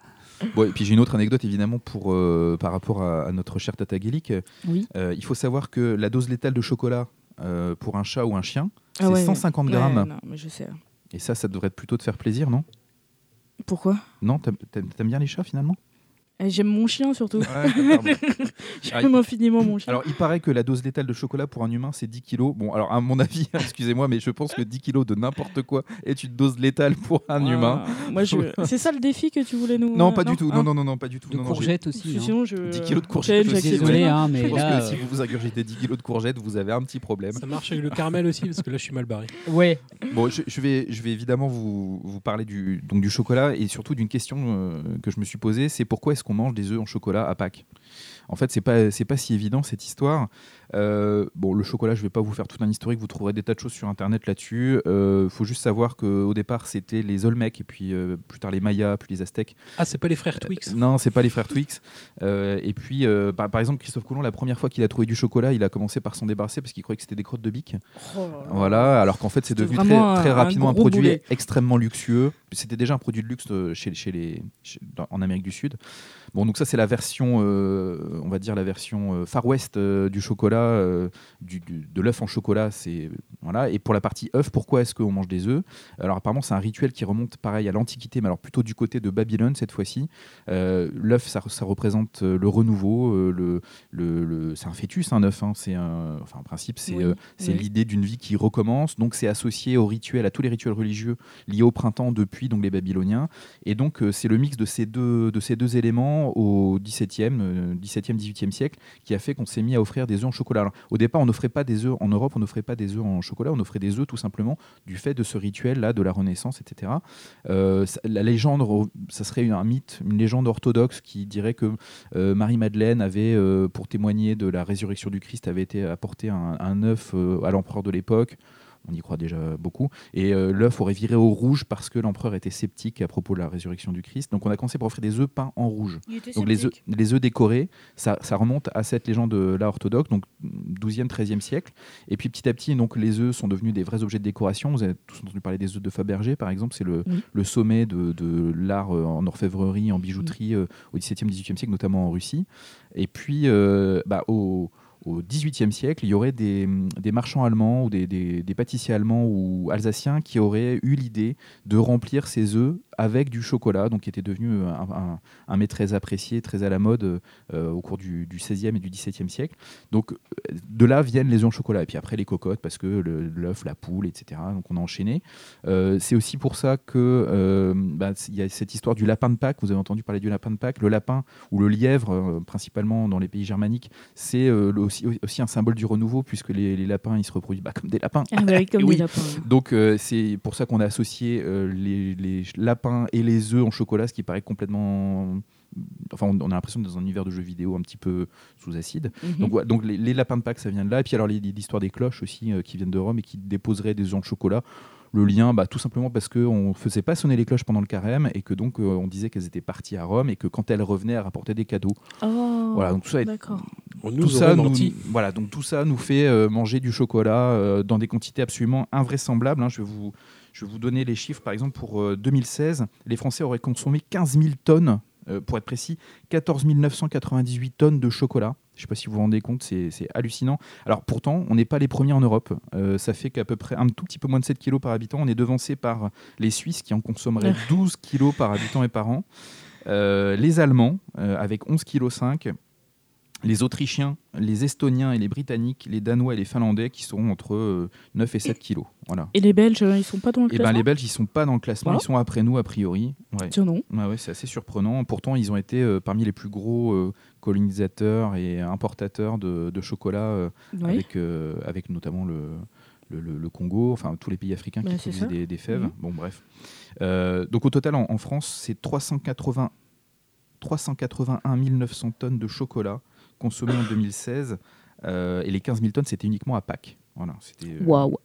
Bon, et puis j'ai une autre anecdote évidemment pour, euh, par rapport à, à notre cher Tata Guélic. Oui. Euh, il faut savoir que la dose létale de chocolat euh, pour un chat ou un chien, c'est Ah ouais, 150 ouais. grammes. Ouais, non, mais je sais. Et ça, ça devrait plutôt te faire plaisir, non? Pourquoi? Non T'aimes bien les chats finalement? J'aime mon chien surtout. Ouais. J'aime infiniment mon chien. Alors, il paraît que la dose létale de chocolat pour un humain, c'est 10 kilos. Bon, alors, à mon avis, excusez-moi, mais je pense que 10 kilos de n'importe quoi est une dose létale pour un Ah, humain. Moi, je... c'est ça le défi que tu voulais nous. Non, euh, pas du tout. hein Non, non, non, non, pas du tout. De Non, courgettes aussi. hein. Sinon, je. 10 kilos de courgettes, je suis. Désolé, hein, Je mais pense là, que si euh, vous vous ingurgitez 10 kilos de courgettes, vous avez un petit problème. Ça marche avec le caramel aussi parce que là je suis mal barré. ouais. Bon, je, je vais, je vais évidemment vous, vous parler du, donc du chocolat et surtout d'une question euh, que je me suis posée, c'est pourquoi est-ce qu'on mange des œufs en chocolat à Pâques En fait, c'est pas, c'est pas si évident cette histoire. Euh, bon, le chocolat, je vais pas vous faire tout un historique, vous trouverez des tas de choses sur Internet là-dessus. Il faut juste savoir qu'au départ, c'était les Olmecs et puis euh, plus tard les Mayas, puis les Aztèques. Ah, c'est pas les frères Twix Non, c'est pas les frères Twix. Euh, et puis, euh, par, par exemple, Christophe Colomb, la première fois qu'il a trouvé du chocolat, il a commencé par s'en débarrasser parce qu'il croyait que c'était des crottes de bique. Oh là là. Voilà, alors qu'en fait, c'est devenu très, très rapidement un produit boulet. extrêmement luxueux. C'était déjà un produit de luxe euh, chez, chez les, chez- dans- en Amérique du Sud. Bon, donc ça, c'est la version, euh, on va dire la version euh, Far West euh, du chocolat, euh, du, du- de l'œuf en chocolat. C'est voilà. Et pour la partie œuf, pourquoi est-ce qu'on mange des œufs? Alors apparemment, c'est un rituel qui remonte pareil à l'Antiquité, mais alors plutôt du côté de Babylone cette fois-ci. Euh, l'œuf, ça, ça représente euh, le renouveau. le, le, le- c'est un fœtus, un œuf. hein, c'est enfin, en principe, c'est Oui, c'est oui. l'idée d'une vie qui recommence. Donc, c'est associé aux rituels, à tous les rituels religieux liés au printemps depuis donc les Babyloniens. Et donc, c'est le mix de ces deux, de ces deux éléments au XVIIe, euh, 17e, 18e siècle qui a fait qu'on s'est mis à offrir des œufs en chocolat. Au départ, on n'offrait pas des œufs en Europe, on n'offrait pas des œufs en chocolat, on offrait des œufs tout simplement du fait de ce rituel-là, de la Renaissance, etc. Euh, la légende, ça serait un mythe, une légende orthodoxe qui dirait que euh, Marie-Madeleine avait, euh, pour témoigner de la résurrection du Christ, avait été apporté un, œuf à l'empereur de l'époque. On y croit déjà beaucoup. Et euh, l'œuf aurait viré au rouge parce que l'empereur était sceptique à propos de la résurrection du Christ. Donc on a commencé par offrir des œufs peints en rouge. Donc les œufs, les œufs décorés, ça, ça remonte à cette légende-là orthodoxe, donc 12e, 13e siècle. Et puis petit à petit, donc, les œufs sont devenus des vrais objets de décoration. Vous avez tous entendu parler des œufs de Fabergé, par exemple. C'est le, Oui. le sommet de, de l'art euh, en orfèvrerie, en bijouterie euh, au XVIIe, XVIIIe siècle, notamment en Russie. Et puis, euh, bah, au, au XVIIIe siècle, il y aurait des, marchands allemands ou des, pâtissiers allemands ou alsaciens qui auraient eu l'idée de remplir ces œufs avec du chocolat, donc qui était devenu un, un, mets très apprécié, très à la mode euh, au cours du, XVIe et du XVIIe siècle. Donc de là viennent les œufs en chocolat. Et puis après les cocottes, parce que l'œuf, la poule, etc. Donc on a enchaîné. Euh, c'est aussi pour ça que euh, bah, il y a cette histoire du lapin de Pâques. Vous avez entendu parler du lapin de Pâques. Le lapin ou le lièvre, principalement dans les pays germaniques, c'est le- aussi, aussi un symbole du renouveau, puisque les, les lapins, ils se reproduisent bah, comme des lapins. Ah oui, comme Oui. des lapins. Donc euh, c'est pour ça qu'on a associé euh, les, les lapins et les œufs en chocolat, ce qui paraît complètement... Enfin, on, on a l'impression d'être dans un univers de jeux vidéo un petit peu sous acide. Mhm. Donc, donc les, les lapins de Pâques, ça vient de là. Et puis alors l'histoire des cloches aussi, euh, qui viennent de Rome et qui déposeraient des œufs en chocolat. Le lien, bah, tout simplement parce qu'on ne faisait pas sonner les cloches pendant le carême et que donc euh, on disait qu'elles étaient parties à Rome et que quand elles revenaient, elles rapportaient des cadeaux. Oh, Voilà, donc tout ça tout nous ça, aurait nous, menti. voilà, donc tout ça nous fait euh, manger du chocolat euh, dans des quantités absolument invraisemblables. hein. Je, vais vous, je vais vous donner les chiffres. Par exemple, pour euh, 2016, les Français auraient consommé 15 000 tonnes, euh, pour être précis, 14 998 tonnes de chocolat. Je ne sais pas si vous vous rendez compte, c'est hallucinant. Alors pourtant, on n'est pas les premiers en Europe. Euh, ça fait qu'à peu près un tout petit peu moins de 7 kilos par habitant. On est devancé par les Suisses qui en consommeraient 12 kilos par habitant et par an. Euh, les Allemands, euh, avec 11,5 kg, les Autrichiens, les Estoniens et les Britanniques, les Danois et les Finlandais qui sont entre euh, 9 et 7 kilos. Voilà. Et les Belges, euh, ils sont pas dans le Et ben classement? Les Belges, ils sont pas dans le classement, Voilà. ils sont après nous a priori. Ouais. Tiens, non. Ouais, ouais, c'est assez surprenant. Pourtant, ils ont été euh, parmi les plus gros colonisateurs et importateurs de, de chocolat, euh, Oui. avec, euh, avec notamment le, le, le- le Congo, enfin tous les pays africains Bah, qui c'est produisaient ça. des, des fèves. Mhm. Bon, bref. Euh, donc au total, en, en France, c'est 380, 381 900 tonnes de chocolat consommées en 2016. euh, et les 15 000 tonnes, c'était uniquement à Pâques. Voilà, c'était, euh, Waouh.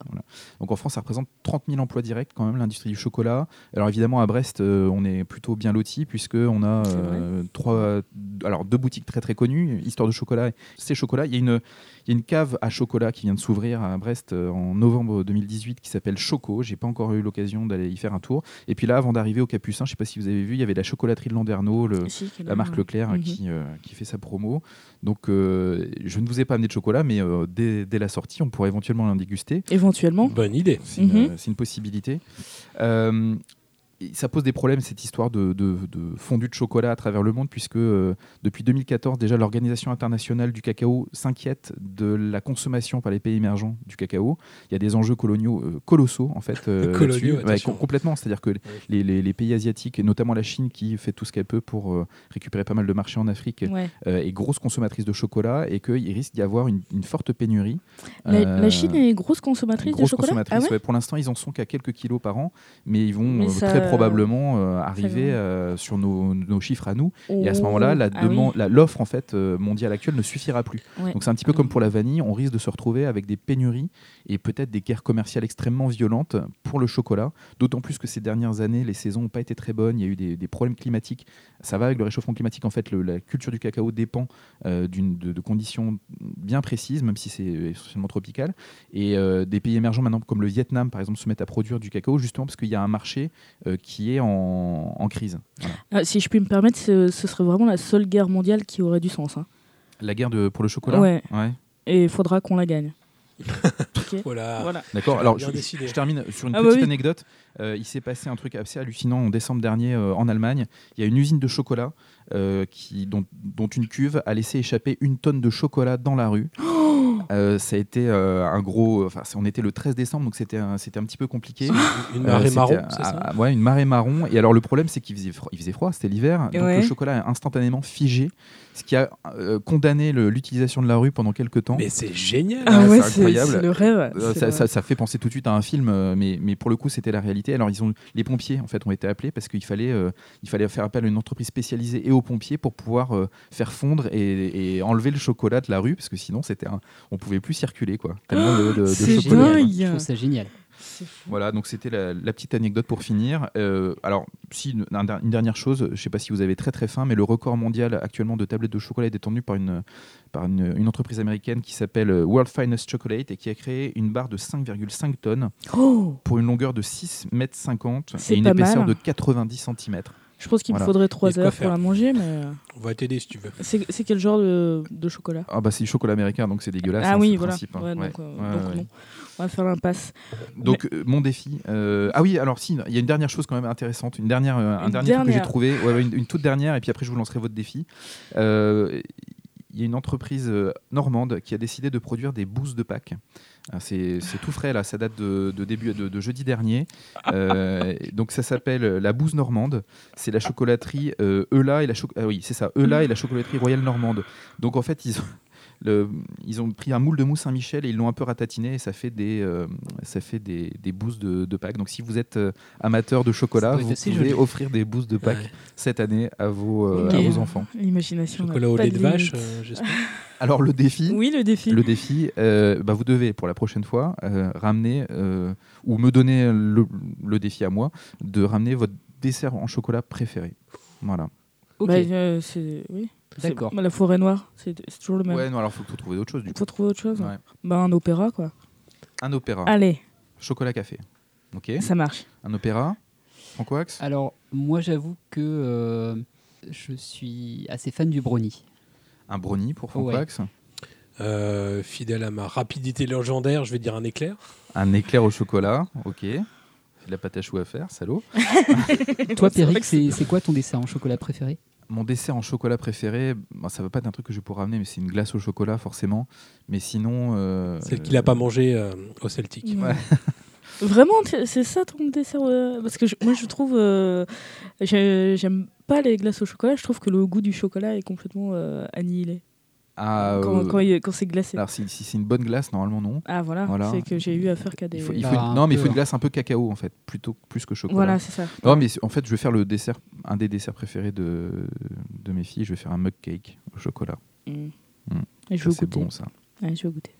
donc en France, ça représente 30 000 emplois directs quand même, l'industrie du chocolat. Alors évidemment, à Brest, euh, on est plutôt bien loti puisqu'on a C'est euh, trois, alors deux boutiques très très connues, Histoire de chocolat, et c'est chocolat. Il y a une, il y a une cave à chocolat qui vient de s'ouvrir à Brest euh, en novembre 2018 qui s'appelle Choco. J'ai pas encore eu l'occasion d'aller y faire un tour. Et puis là, avant d'arriver au Capucin, je sais pas si vous avez vu, il y avait la chocolaterie de Landerneau, le, Si, la marque ouais. Leclerc Mhm. qui, euh, qui fait sa promo. Donc euh, je ne vous ai pas amené de chocolat, mais euh, dès, dès la sortie, on pourrait éventuellement l'en déguster. Éventuellement. Bonne idée. C'est une, Mhm. c'est une possibilité. Ça pose des problèmes, cette histoire de, de- de fondu de chocolat à travers le monde, puisque euh, depuis 2014, déjà, l'Organisation internationale du cacao s'inquiète de la consommation par les pays émergents du cacao. Il y a des enjeux coloniaux euh, colossaux, en fait. euh, Coloniaux. Ouais, complètement. C'est-à-dire que les, les- les pays asiatiques, et notamment la Chine, qui fait tout ce qu'elle peut pour euh, récupérer pas mal de marchés en Afrique, Ouais. euh, est grosse consommatrice de chocolat et qu'il risque d'y avoir une, une forte pénurie. La, Euh, la Chine est grosse consommatrice grosse de chocolat? consommatrice. Ah ouais? ouais. Pour l'instant, ils en sont qu'à quelques kilos par an, mais ils vont Mais euh, ça- très probablement euh, arriver euh, sur nos, nos chiffres à nous. Et à ce Oh, moment-là, la ah demande, la- l'offre en fait euh, mondiale actuelle ne suffira plus. Ouais. Donc c'est un petit peu Ah comme pour la vanille, on risque de se retrouver avec des pénuries et peut-être des guerres commerciales extrêmement violentes pour le chocolat. D'autant plus que ces dernières années, les saisons n'ont pas été très bonnes. Il y a eu des, des problèmes climatiques. Ça va avec le réchauffement climatique. En fait, le- la culture du cacao dépend euh, d'une- de, de conditions bien précises, même si c'est essentiellement tropical. Et euh, des pays émergents maintenant, comme le Vietnam, par exemple, se mettent à produire du cacao justement parce qu'il y a un marché euh, qui est en, en crise. Voilà. Ah, si je puis me permettre, ce, ce serait vraiment la seule guerre mondiale qui aurait du sens. hein. La guerre de, pour le chocolat. Ouais. Ouais. Et il faudra qu'on la gagne. Voilà. Voilà. D'accord. Alors, je, termine sur une Ah bah petite oui. anecdote. Euh, il s'est passé un truc assez hallucinant en décembre dernier euh, en Allemagne. Il y a une usine de chocolat euh, qui, dont, dont une cuve a laissé échapper une tonne de chocolat dans la rue. Euh, ça a été euh, un gros. Enfin, on était le 13 décembre, donc c'était un, c'était un petit peu compliqué. Une Euh, marée marron, c'est ça Ouais, une marée marron. Et alors le problème, c'est qu'il faisait froid, il faisait froid c'était l'hiver. Donc Ouais. le chocolat a instantanément figé, ce qui a euh, condamné le- l'utilisation de la rue pendant quelques temps. Mais c'est génial. Ah Ouais, ouais, c'est c'est incroyable. c'est le rêve. Euh, c'est ça, le- ça- ça fait penser tout de suite à un film, mais, mais pour le coup, c'était la réalité. Alors, ils ont, les pompiers, en fait, ont été appelés parce qu'il fallait, euh, il fallait faire appel à une entreprise spécialisée et aux pompiers pour pouvoir euh, faire fondre et, et enlever le chocolat de la rue, parce que sinon, c'était un, on pouvait plus circuler, quoi. Tellement de, de- de C'est chocolat. dingue. Je trouve ça génial. Voilà, donc c'était la, la petite anecdote pour finir. Euh, alors, si une, un der- une dernière chose, je ne sais pas si vous avez très très faim, mais le record mondial actuellement de tablettes de chocolat est détenu par une, par une, une entreprise américaine qui s'appelle euh, World Finest Chocolate et qui a créé une barre de 5,5 tonnes Oh pour une longueur de 6 mètres 50 C'est et une épaisseur mal. de 90 cm. Je pense qu'il Voilà. me faudrait Il y a 3 de quoi heures pour la manger, mais euh, On va t'aider si tu veux. c'est quel genre de, de chocolat? Ah bah c'est du chocolat américain, donc c'est dégueulasse. Ah hein, oui, voilà. principe, hein. Ouais, Ouais. donc, euh, Ouais, donc ouais. non. On va faire l'impasse. Donc euh, mon défi. euh, Ah oui, alors si, il y a une dernière chose quand même intéressante, une dernière, euh, un Une dernier truc que j'ai trouvé, une, une toute dernière, et puis après je vous lancerai votre défi. Euh, Il y a une entreprise normande qui a décidé de produire des bouses de Pâques. Ah, C'est tout frais là, ça date de, début de, jeudi dernier. Euh, donc ça s'appelle la bouse normande. C'est la chocolaterie euh, Eula et la ah oui c'est ça Eula et la chocolaterie royale normande. Donc en fait ils ont le- ils ont pris un moule de mousse Saint-Michel et ils l'ont un peu ratatiné et ça fait des, euh, ça fait des, des bouses de, de Pâques. Donc si vous êtes euh, amateur de chocolat, vous pouvez joli. offrir des bouses de Pâques Ouais. cette année à vos, euh, à vos enfants. L'imagination. n'a Chocolat au lait de vache, euh, j'espère. Alors le défi, Oui, le défi. le défi, euh, bah, vous devez pour la prochaine fois euh, ramener euh, ou me donner le, le défi à moi de ramener votre dessert en chocolat préféré. Voilà. Ok, Bah, euh, c'est oui. D'accord. bah, la forêt noire, c'est toujours le même. Ouais, non, alors faut faut trouver autre chose du Il coup. faut trouver autre chose. Ouais. Bah, un opéra, quoi. Un opéra, Allez, chocolat café. Ok. ça marche. Un opéra. Franco Axe Alors, moi, j'avoue que euh, je suis assez fan du brownie. Un brownie pour Franco Ouais. Axe. Euh, fidèle à ma rapidité légendaire, je vais dire un éclair. Un éclair au chocolat. Ok. De la pâte à choux à faire, salaud. Toi, que c'est c'est quoi ton dessert en chocolat préféré? Mon dessert en chocolat préféré, bon, ça va pas être un truc que je pourrais ramener, mais c'est une glace au chocolat forcément. Mais sinon, euh, Celle qu'il n'a pas mangé euh, au Celtic. Ouais. Vraiment, c'est ça ton dessert euh, Parce que je- moi, je trouve. euh, j'ai- J'aime pas les glaces au chocolat. Je trouve que le goût du chocolat est complètement euh, annihilé. Ah, quand euh, quand c'est glacé. alors si, si c'est une bonne glace, normalement non. Ah, voilà. voilà. C'est que j'ai eu affaire qu'à des. Il faut, il faut une- un non, mais il faut une hein. glace un peu cacao en fait, plutôt plus que chocolat. Voilà, c'est ça. Non, mais en fait, je vais faire le dessert, un des desserts préférés de, de mes filles. Je vais faire un mug cake au chocolat. Mm. Mm. Et je Ça, veux c'est bon ça. Ouais, je veux goûter.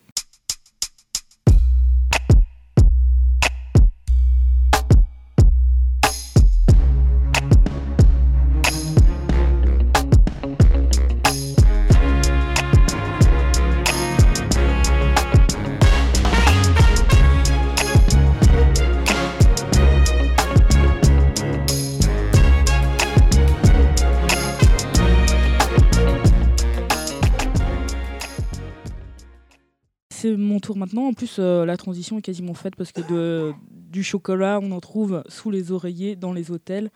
Tour maintenant. En plus, euh, la transition est quasiment faite parce que de, du chocolat, on en trouve sous les oreillers dans les hôtels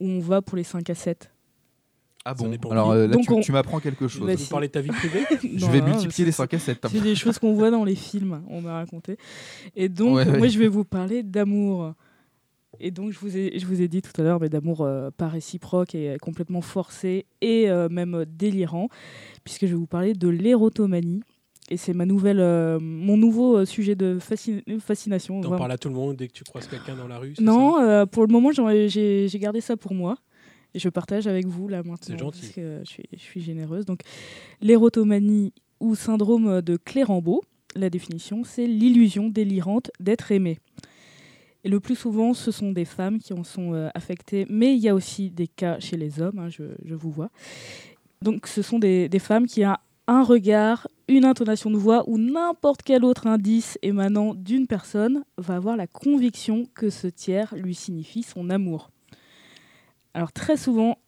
où on va pour les 5 à 7. Ah bon Alors euh, là, Donc tu, on- tu m'apprends quelque chose. Bah, Vous si. parlez de ta vie privée je vais non, multiplier les c'est- 5 à 7. C'est des choses qu'on voit dans les films, on m'a raconté. Et donc, Ouais, ouais. moi, je vais vous parler d'amour. Et donc, je vous ai, je vous ai dit tout à l'heure, mais d'amour euh, pas réciproque et euh, complètement forcé et euh, même délirant, puisque je vais vous parler de l'érotomanie. Et c'est ma nouvelle, euh, mon nouveau euh, sujet de fascin- fascination. T'en parles à tout le monde dès que tu croises quelqu'un dans la rue Non, euh, pour le moment, j'ai gardé ça pour moi. Et je partage avec vous là maintenant. C'est gentil. Parce que je suis, je suis généreuse. Donc, l'érotomanie ou syndrome de Clérambault, la définition, c'est l'illusion délirante d'être aimé. Et le plus souvent, ce sont des femmes qui en sont euh, affectées, mais il y a aussi des cas chez les hommes, hein, je, je vous vois. Donc, ce sont des, des femmes qui ont un regard, une intonation de voix ou n'importe quel autre indice émanant d'une personne va avoir la conviction que ce tiers lui signifie son amour. Alors très souvent,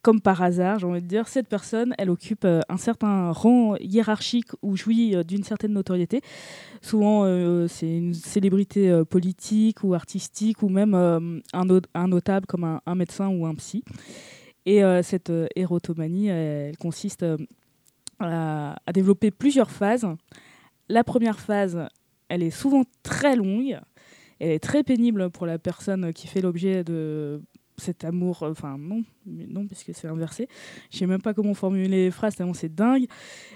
comme par hasard, j'ai envie de dire, cette personne, elle occupe euh, un certain rang hiérarchique ou jouit euh, d'une certaine notoriété. Souvent, euh, c'est une célébrité politique ou artistique ou même un, no- un notable comme un, médecin ou un psy. Et cette érotomanie, elle, consiste euh, à, à développer plusieurs phases. La première phase, elle est souvent très longue. Elle est très pénible pour la personne qui fait l'objet de cet amour. euh, Enfin, non, non, puisque c'est inversé. Je sais même pas comment formuler les phrases, c'est dingue.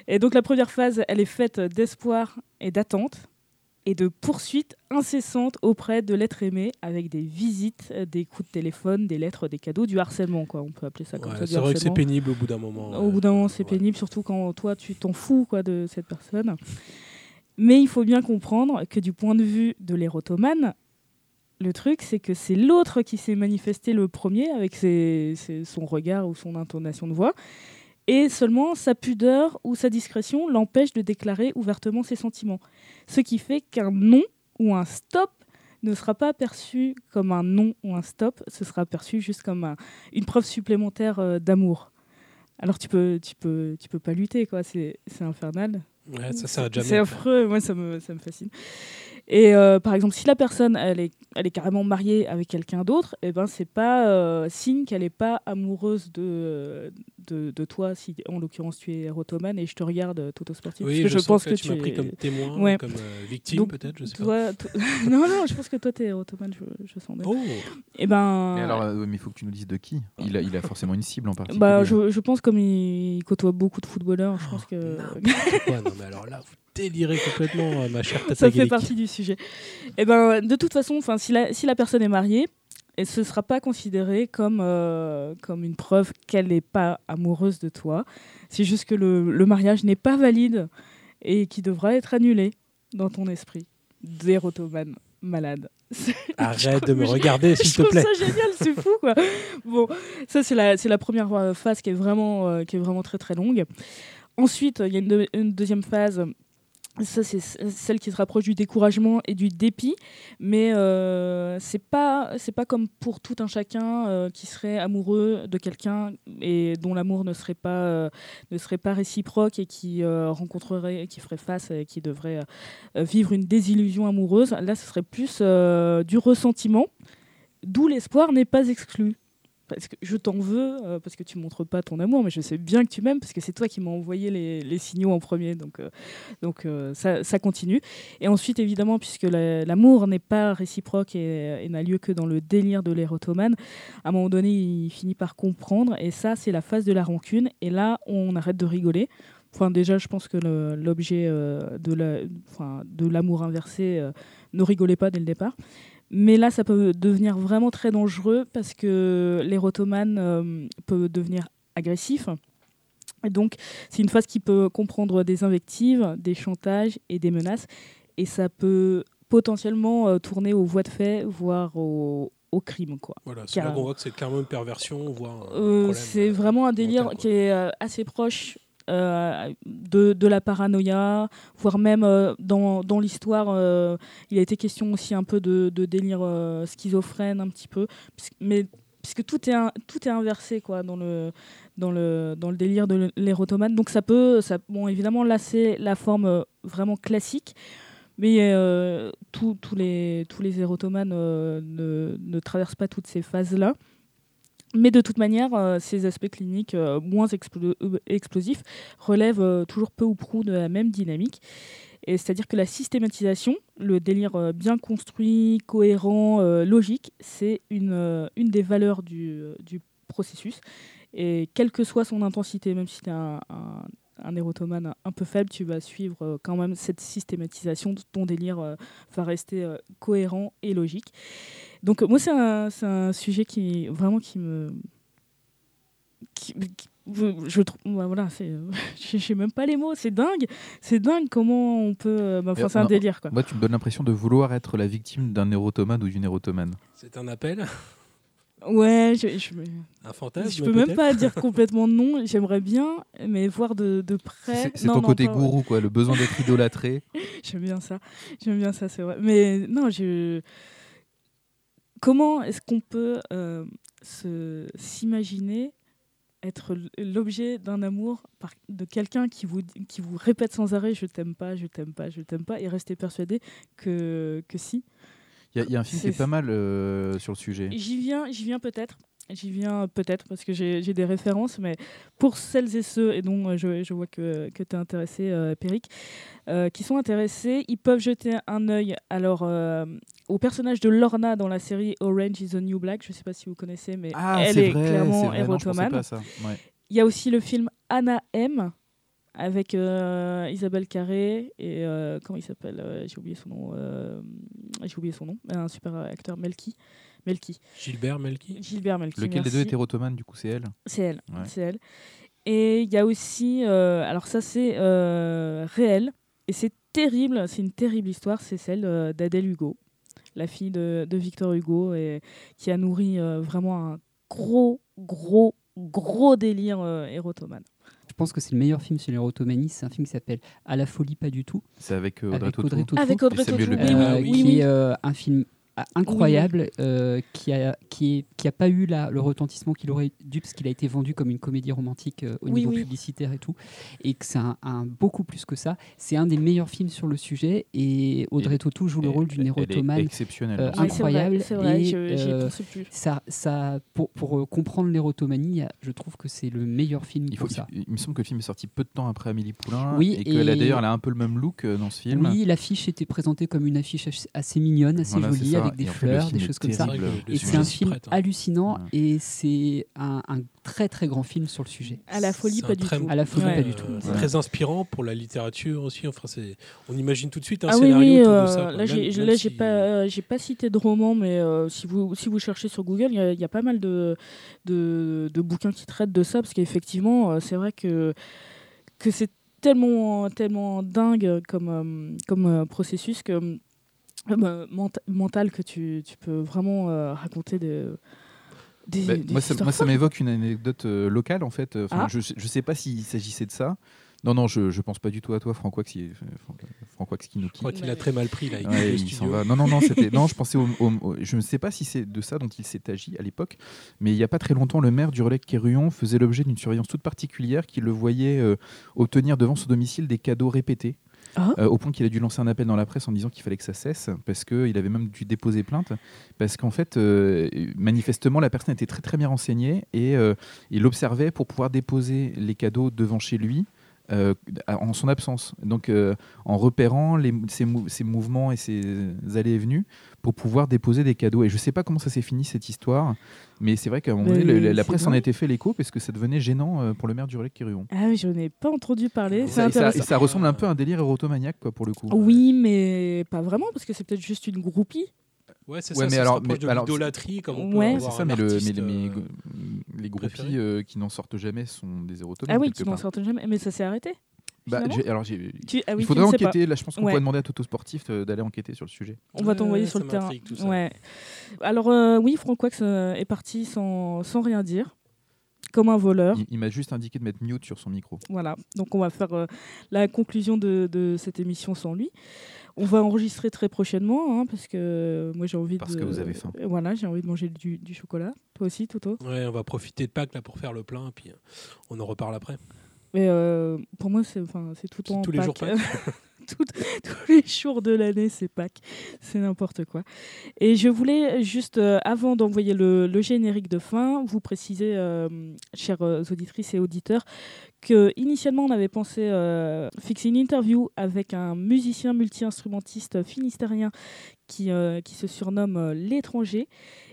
Et donc, la première phase, elle est faite d'espoir et d'attente et de poursuite incessante auprès de l'être aimé avec des visites, des coups de téléphone, des lettres, des cadeaux, du harcèlement, quoi. On peut appeler ça comme Ouais, ça. C'est vrai que c'est pénible au bout d'un moment. Au bout d'un moment, c'est Ouais. pénible, surtout quand toi, tu t'en fous quoi, de cette personne. Mais il faut bien comprendre que du point de vue de l'érotomane, le truc, c'est que c'est l'autre qui s'est manifesté le premier avec ses- ses- son regard ou son intonation de voix. Et seulement sa pudeur ou sa discrétion l'empêche de déclarer ouvertement ses sentiments. Ce qui fait qu'un non ou un stop ne sera pas perçu comme un non ou un stop, ce sera perçu juste comme un- une preuve supplémentaire euh, d'amour. Alors tu peux, tu peux, tu peux pas lutter, quoi. C'est infernal. Ouais, ça. C'est affreux, moi ça me, ça me fascine. Et euh, par exemple, si la personne elle est, elle est carrément mariée avec quelqu'un d'autre, et ben c'est pas euh, signe qu'elle est pas amoureuse de, de, de toi, si en l'occurrence tu es érotomane et je te regarde euh, toto sportif. Oui, parce que je, pense que, que, tu m'as es- pris comme témoin, Ouais. comme euh, victime peut-être, je sais pas. Toi, non, non, je pense que toi t'es érotomane, je, je sens bien. Oh, Et ben, Mais alors, euh, mais il faut que tu nous dises de qui. Il a, il a forcément une cible en particulier. bah, je, je pense comme il côtoie beaucoup de footballeurs, je pense que quoi. Non, mais alors là, vous délirez complètement, euh, ma chère Tata ça fait partie du sujet. Et ben, de toute façon, si la, si la personne est mariée, et ce ne sera pas considéré comme, euh, comme une preuve qu'elle n'est pas amoureuse de toi. C'est juste que le, le mariage n'est pas valide et qui devra être annulé dans ton esprit d'érotomane malade. Arrête de me regarder, s'il Je te trouve plaît. ça génial, c'est fou quoi. Bon, ça c'est la, la première euh, phase qui est vraiment, euh, qui est vraiment très très longue. Ensuite, il y a une deuxième phase. Ça, c'est celle qui se rapproche du découragement et du dépit, mais euh, c'est pas comme pour tout un chacun euh, qui serait amoureux de quelqu'un et dont l'amour ne serait pas euh, ne serait pas réciproque et qui rencontrerait qui ferait face et qui devrait vivre une désillusion amoureuse. Là, ce serait plus du ressentiment, d'où l'espoir n'est pas exclu. Je t'en veux, euh, parce que tu montres pas ton amour, mais je sais bien que tu m'aimes, parce que c'est toi qui m'as envoyé les, signaux en premier. Donc, euh, euh, ça, continue. Et ensuite, évidemment, puisque la- l'amour n'est pas réciproque et, n'a lieu que dans le délire de l'érotomane, à un moment donné, il finit par comprendre. Et ça, c'est la phase de la rancune. Et là, on arrête de rigoler. Enfin, déjà, je pense que l'objet de l'amour inversé ne rigolait pas dès le départ. Mais là, ça peut devenir vraiment très dangereux parce que l'érotomane euh, peut devenir agressif. Et donc, c'est une phase qui peut comprendre des invectives, des chantages et des menaces. Et ça peut potentiellement euh, tourner aux voies de fait, voire au, au crime. Quoi. Voilà, c'est là qu'on voit que c'est clairement une perversion, voire Euh, c'est vraiment un délire qui est assez proche euh, de, de la paranoïa, voire même euh, dans, dans l'histoire, euh, il a été question aussi un peu de, délire schizophrène, un petit peu, puisque- mais puisque tout est, tout est inversé quoi, dans, le, dans, le, dans le délire de l'érotomane. Donc ça peut, ça, bon, évidemment, là c'est la forme vraiment classique. Mais tous les, tous les érotomanes ne, ne traversent pas toutes ces phases-là. Mais de toute manière, euh, ces aspects cliniques euh, moins euh, explosifs relèvent toujours peu ou prou de la même dynamique. C'est-à-dire que la systématisation, le délire bien construit, cohérent, logique, c'est une, des valeurs du, processus. Et quelle que soit son intensité, même si tu es un, un, un érotomane un, peu faible, tu vas suivre quand même cette systématisation. Ton délire va rester cohérent et logique. Donc moi, c'est un, c'est un sujet qui vraiment qui me... qui- qui- je, trouve voilà c'est je sais même pas les mots c'est dingue c'est dingue comment on peut euh, bah, enfin, c'est un délire quoi Moi, tu me donnes l'impression de vouloir être la victime d'un érotomane ou d'une érotomane. C'est un appel, ouais je, je, un fantasme. je peux même pas dire complètement non j'aimerais bien mais voir de, de près C'est c'est Non, ton non, côté pas- gourou, quoi, le besoin d'être idolâtré. J'aime bien ça. J'aime bien ça, c'est vrai. Mais non, je. Comment est-ce qu'on peut euh, s'imaginer être l'objet d'un amour par- de quelqu'un qui vous, qui vous répète sans arrêt je t'aime pas, je t'aime pas, je t'aime pas, et rester persuadé que, que si? Il y, a- il y a un film qui est pas mal euh, sur le sujet. J'y viens, j'y viens peut-être. J'y viens peut-être parce que j'ai des références, mais pour celles et ceux, et dont je, je vois que, que tu es intéressé, euh, Péric, euh, qui sont intéressés, ils peuvent jeter un œil alors, euh, au personnage de Lorna dans la série Orange is the New Black. Je ne sais pas si vous connaissez, mais Ah, elle est vrai, clairement érotomane. Ouais. Il y a aussi le film Anna M avec euh, Isabelle Carré et euh, comment il s'appelle euh, J'ai oublié son nom. euh, J'ai oublié son nom. Un super acteur Melki. Melki. Gilbert Melki. Gilbert Melki. Lequel des deux est érotomane, du coup, c'est elle C'est elle. Ouais. C'est elle. Et il y a aussi, euh, alors ça c'est euh, réel et c'est terrible. C'est une terrible histoire. C'est celle euh, d'Adèle Hugo, la fille de, de Victor Hugo, et qui a nourri euh, vraiment un gros, gros, gros délire euh, érotomane. Je pense que c'est le meilleur film sur l'érotomanie. C'est un film qui s'appelle À la folie, pas du tout. C'est avec euh, Audrey avec Tautou. Audrey Tautou. Avec Audrey Tautou. Le Oui, Maire. oui, euh, oui, qui est euh, un film ah, incroyable euh, qui a qui est, qui a pas eu la, le retentissement qu'il aurait dû parce qu'il a été vendu comme une comédie romantique euh, au Oui, niveau oui. publicitaire et tout et que c'est un, un- beaucoup plus que ça c'est un des meilleurs films sur le sujet et Audrey Et- Tautou joue le rôle d'une érotomane exceptionnelle. euh, vrai, incroyable C'est vrai, et, je- euh, plus. ça, ça, pour, pour euh, comprendre l'érotomanie, je trouve que c'est le meilleur film Il, faut, pour ça. il, il me semble que le film est sorti peu de temps après Amélie Poulain Oui, et qu'elle a et- d'ailleurs elle a un peu le même look euh, dans ce film. Oui, l'affiche était présentée comme une affiche assez- mignonne, assez Voilà, jolie. Avec des fleurs, des choses comme ça. Le Et c'est un film prête, hein. hallucinant Ouais. et c'est un, un très très grand film sur le sujet. À la folie, pas du très- tout. À la folie, Ouais. pas du tout. Très inspirant pour la littérature aussi. Enfin, c'est, on imagine tout de suite un Ah oui, scénario oui, autour euh, de ça. là Même- j'ai si- pas euh, j'ai pas cité de roman, mais euh, si vous si vous cherchez sur Google, il y, a- il y a pas mal de, de de bouquins qui traitent de ça parce qu'effectivement euh, c'est vrai que que c'est tellement tellement dingue comme euh, comme euh, processus que euh, bah, ment- mental que tu, tu peux vraiment euh, raconter des des, Bah, des moi, ça, moi, ça m'évoque une anecdote euh, locale en fait. Enfin, Ah. Je ne sais pas s'il s'agissait de ça. Non, non, je, je pense pas du tout à toi, Franck Wax, qui, Franck, Franck Wax qui nous Je crois quitte. qu'il a très mal pris là. il Ouais, quitte il s'en va. Non, non, non. Non, je pensais au, au- au- Je ne sais pas si c'est de ça dont il s'est agi à l'époque, mais il n'y a pas très longtemps, le maire du relais Quéruon faisait l'objet d'une surveillance toute particulière qui le voyait euh, obtenir devant son domicile des cadeaux répétés. Ah. Euh, au point qu'il a dû lancer un appel dans la presse en disant qu'il fallait que ça cesse, parce qu'il avait même dû déposer plainte, parce qu'en fait, euh, manifestement, la personne était très très bien renseignée et euh, il observait pour pouvoir déposer les cadeaux devant chez lui. Euh, en son absence, donc euh, en repérant les, ses, mou- ses mouvements et ses allées et venues pour pouvoir déposer des cadeaux. Et je ne sais pas comment ça s'est fini cette histoire, mais c'est vrai qu'à un moment donné, la, presse en été fait l'écho parce que ça devenait gênant euh, pour le maire du relais Quéruon. Ah oui, je n'ai pas entendu parler. Et C'est ça, et ça- et intéressant. ça ressemble un peu à un délire érotomaniaque quoi, pour le coup. Oui, mais pas vraiment parce que c'est peut-être juste une groupie. Ouais, c'est Ouais, ça. mais ça alors- mais- de alors, l'idolâtrie, comme on peut Ouais. C'est avoir ça, mais, le- mais, les- mais euh, les groupies euh, qui n'en sortent jamais sont des érotomanes. Ah oui, qui n'en sortent jamais. Mais ça s'est arrêté. Bah, alors, j'ai- Tu- ah oui, il faudrait enquêter. Là, je pense qu'on Ouais. pourrait demander à Toto Sportif euh, d'aller enquêter sur le sujet. On va t'envoyer sur ça le terrain. m'intrigue, tout ça. Ouais. Alors euh, oui, Franck Wax est parti sans, sans rien dire, comme un voleur. Il, il m'a juste indiqué de mettre mute sur son micro. Voilà. Donc on va faire euh, la conclusion de, de cette émission sans lui. On va enregistrer très prochainement, hein, parce que euh, moi j'ai envie Parce de. que vous avez faim. Voilà, j'ai envie de manger du, du chocolat. Toi aussi, Toto? Ouais, on va profiter de Pâques là pour faire le plein, puis euh, on en reparle après. Mais euh, pour moi, c'est enfin, c'est tout temps tous les jours Pâques. Tout- tous les jours de l'année, c'est Pâques. C'est n'importe quoi. Et je voulais juste, euh, avant d'envoyer le, le générique de fin, vous préciser, euh, chères auditrices et auditeurs, que initialement on avait pensé euh, fixer une interview avec un musicien multi-instrumentiste finistérien qui, euh, qui se surnomme euh, l'étranger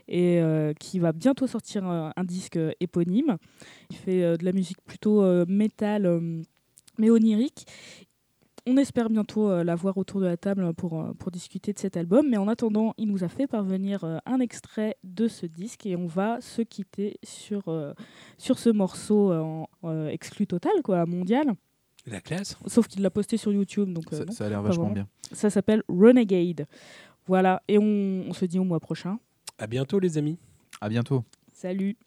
et qui va bientôt sortir un, disque éponyme. Il fait de la musique plutôt métal, mais onirique. On espère bientôt euh, la voir autour de la table pour, euh, pour discuter de cet album. Mais en attendant, il nous a fait parvenir euh, un extrait de ce disque et on va se quitter sur, euh, sur ce morceau euh, en euh, exclu total, quoi, mondial. La classe. Sauf qu'il l'a posté sur YouTube. Donc, euh, Ça, non. ça a l'air vachement vraiment. bien. Ça s'appelle Renegade. Voilà, et on, on se dit au mois prochain. À bientôt, les amis. À bientôt. Salut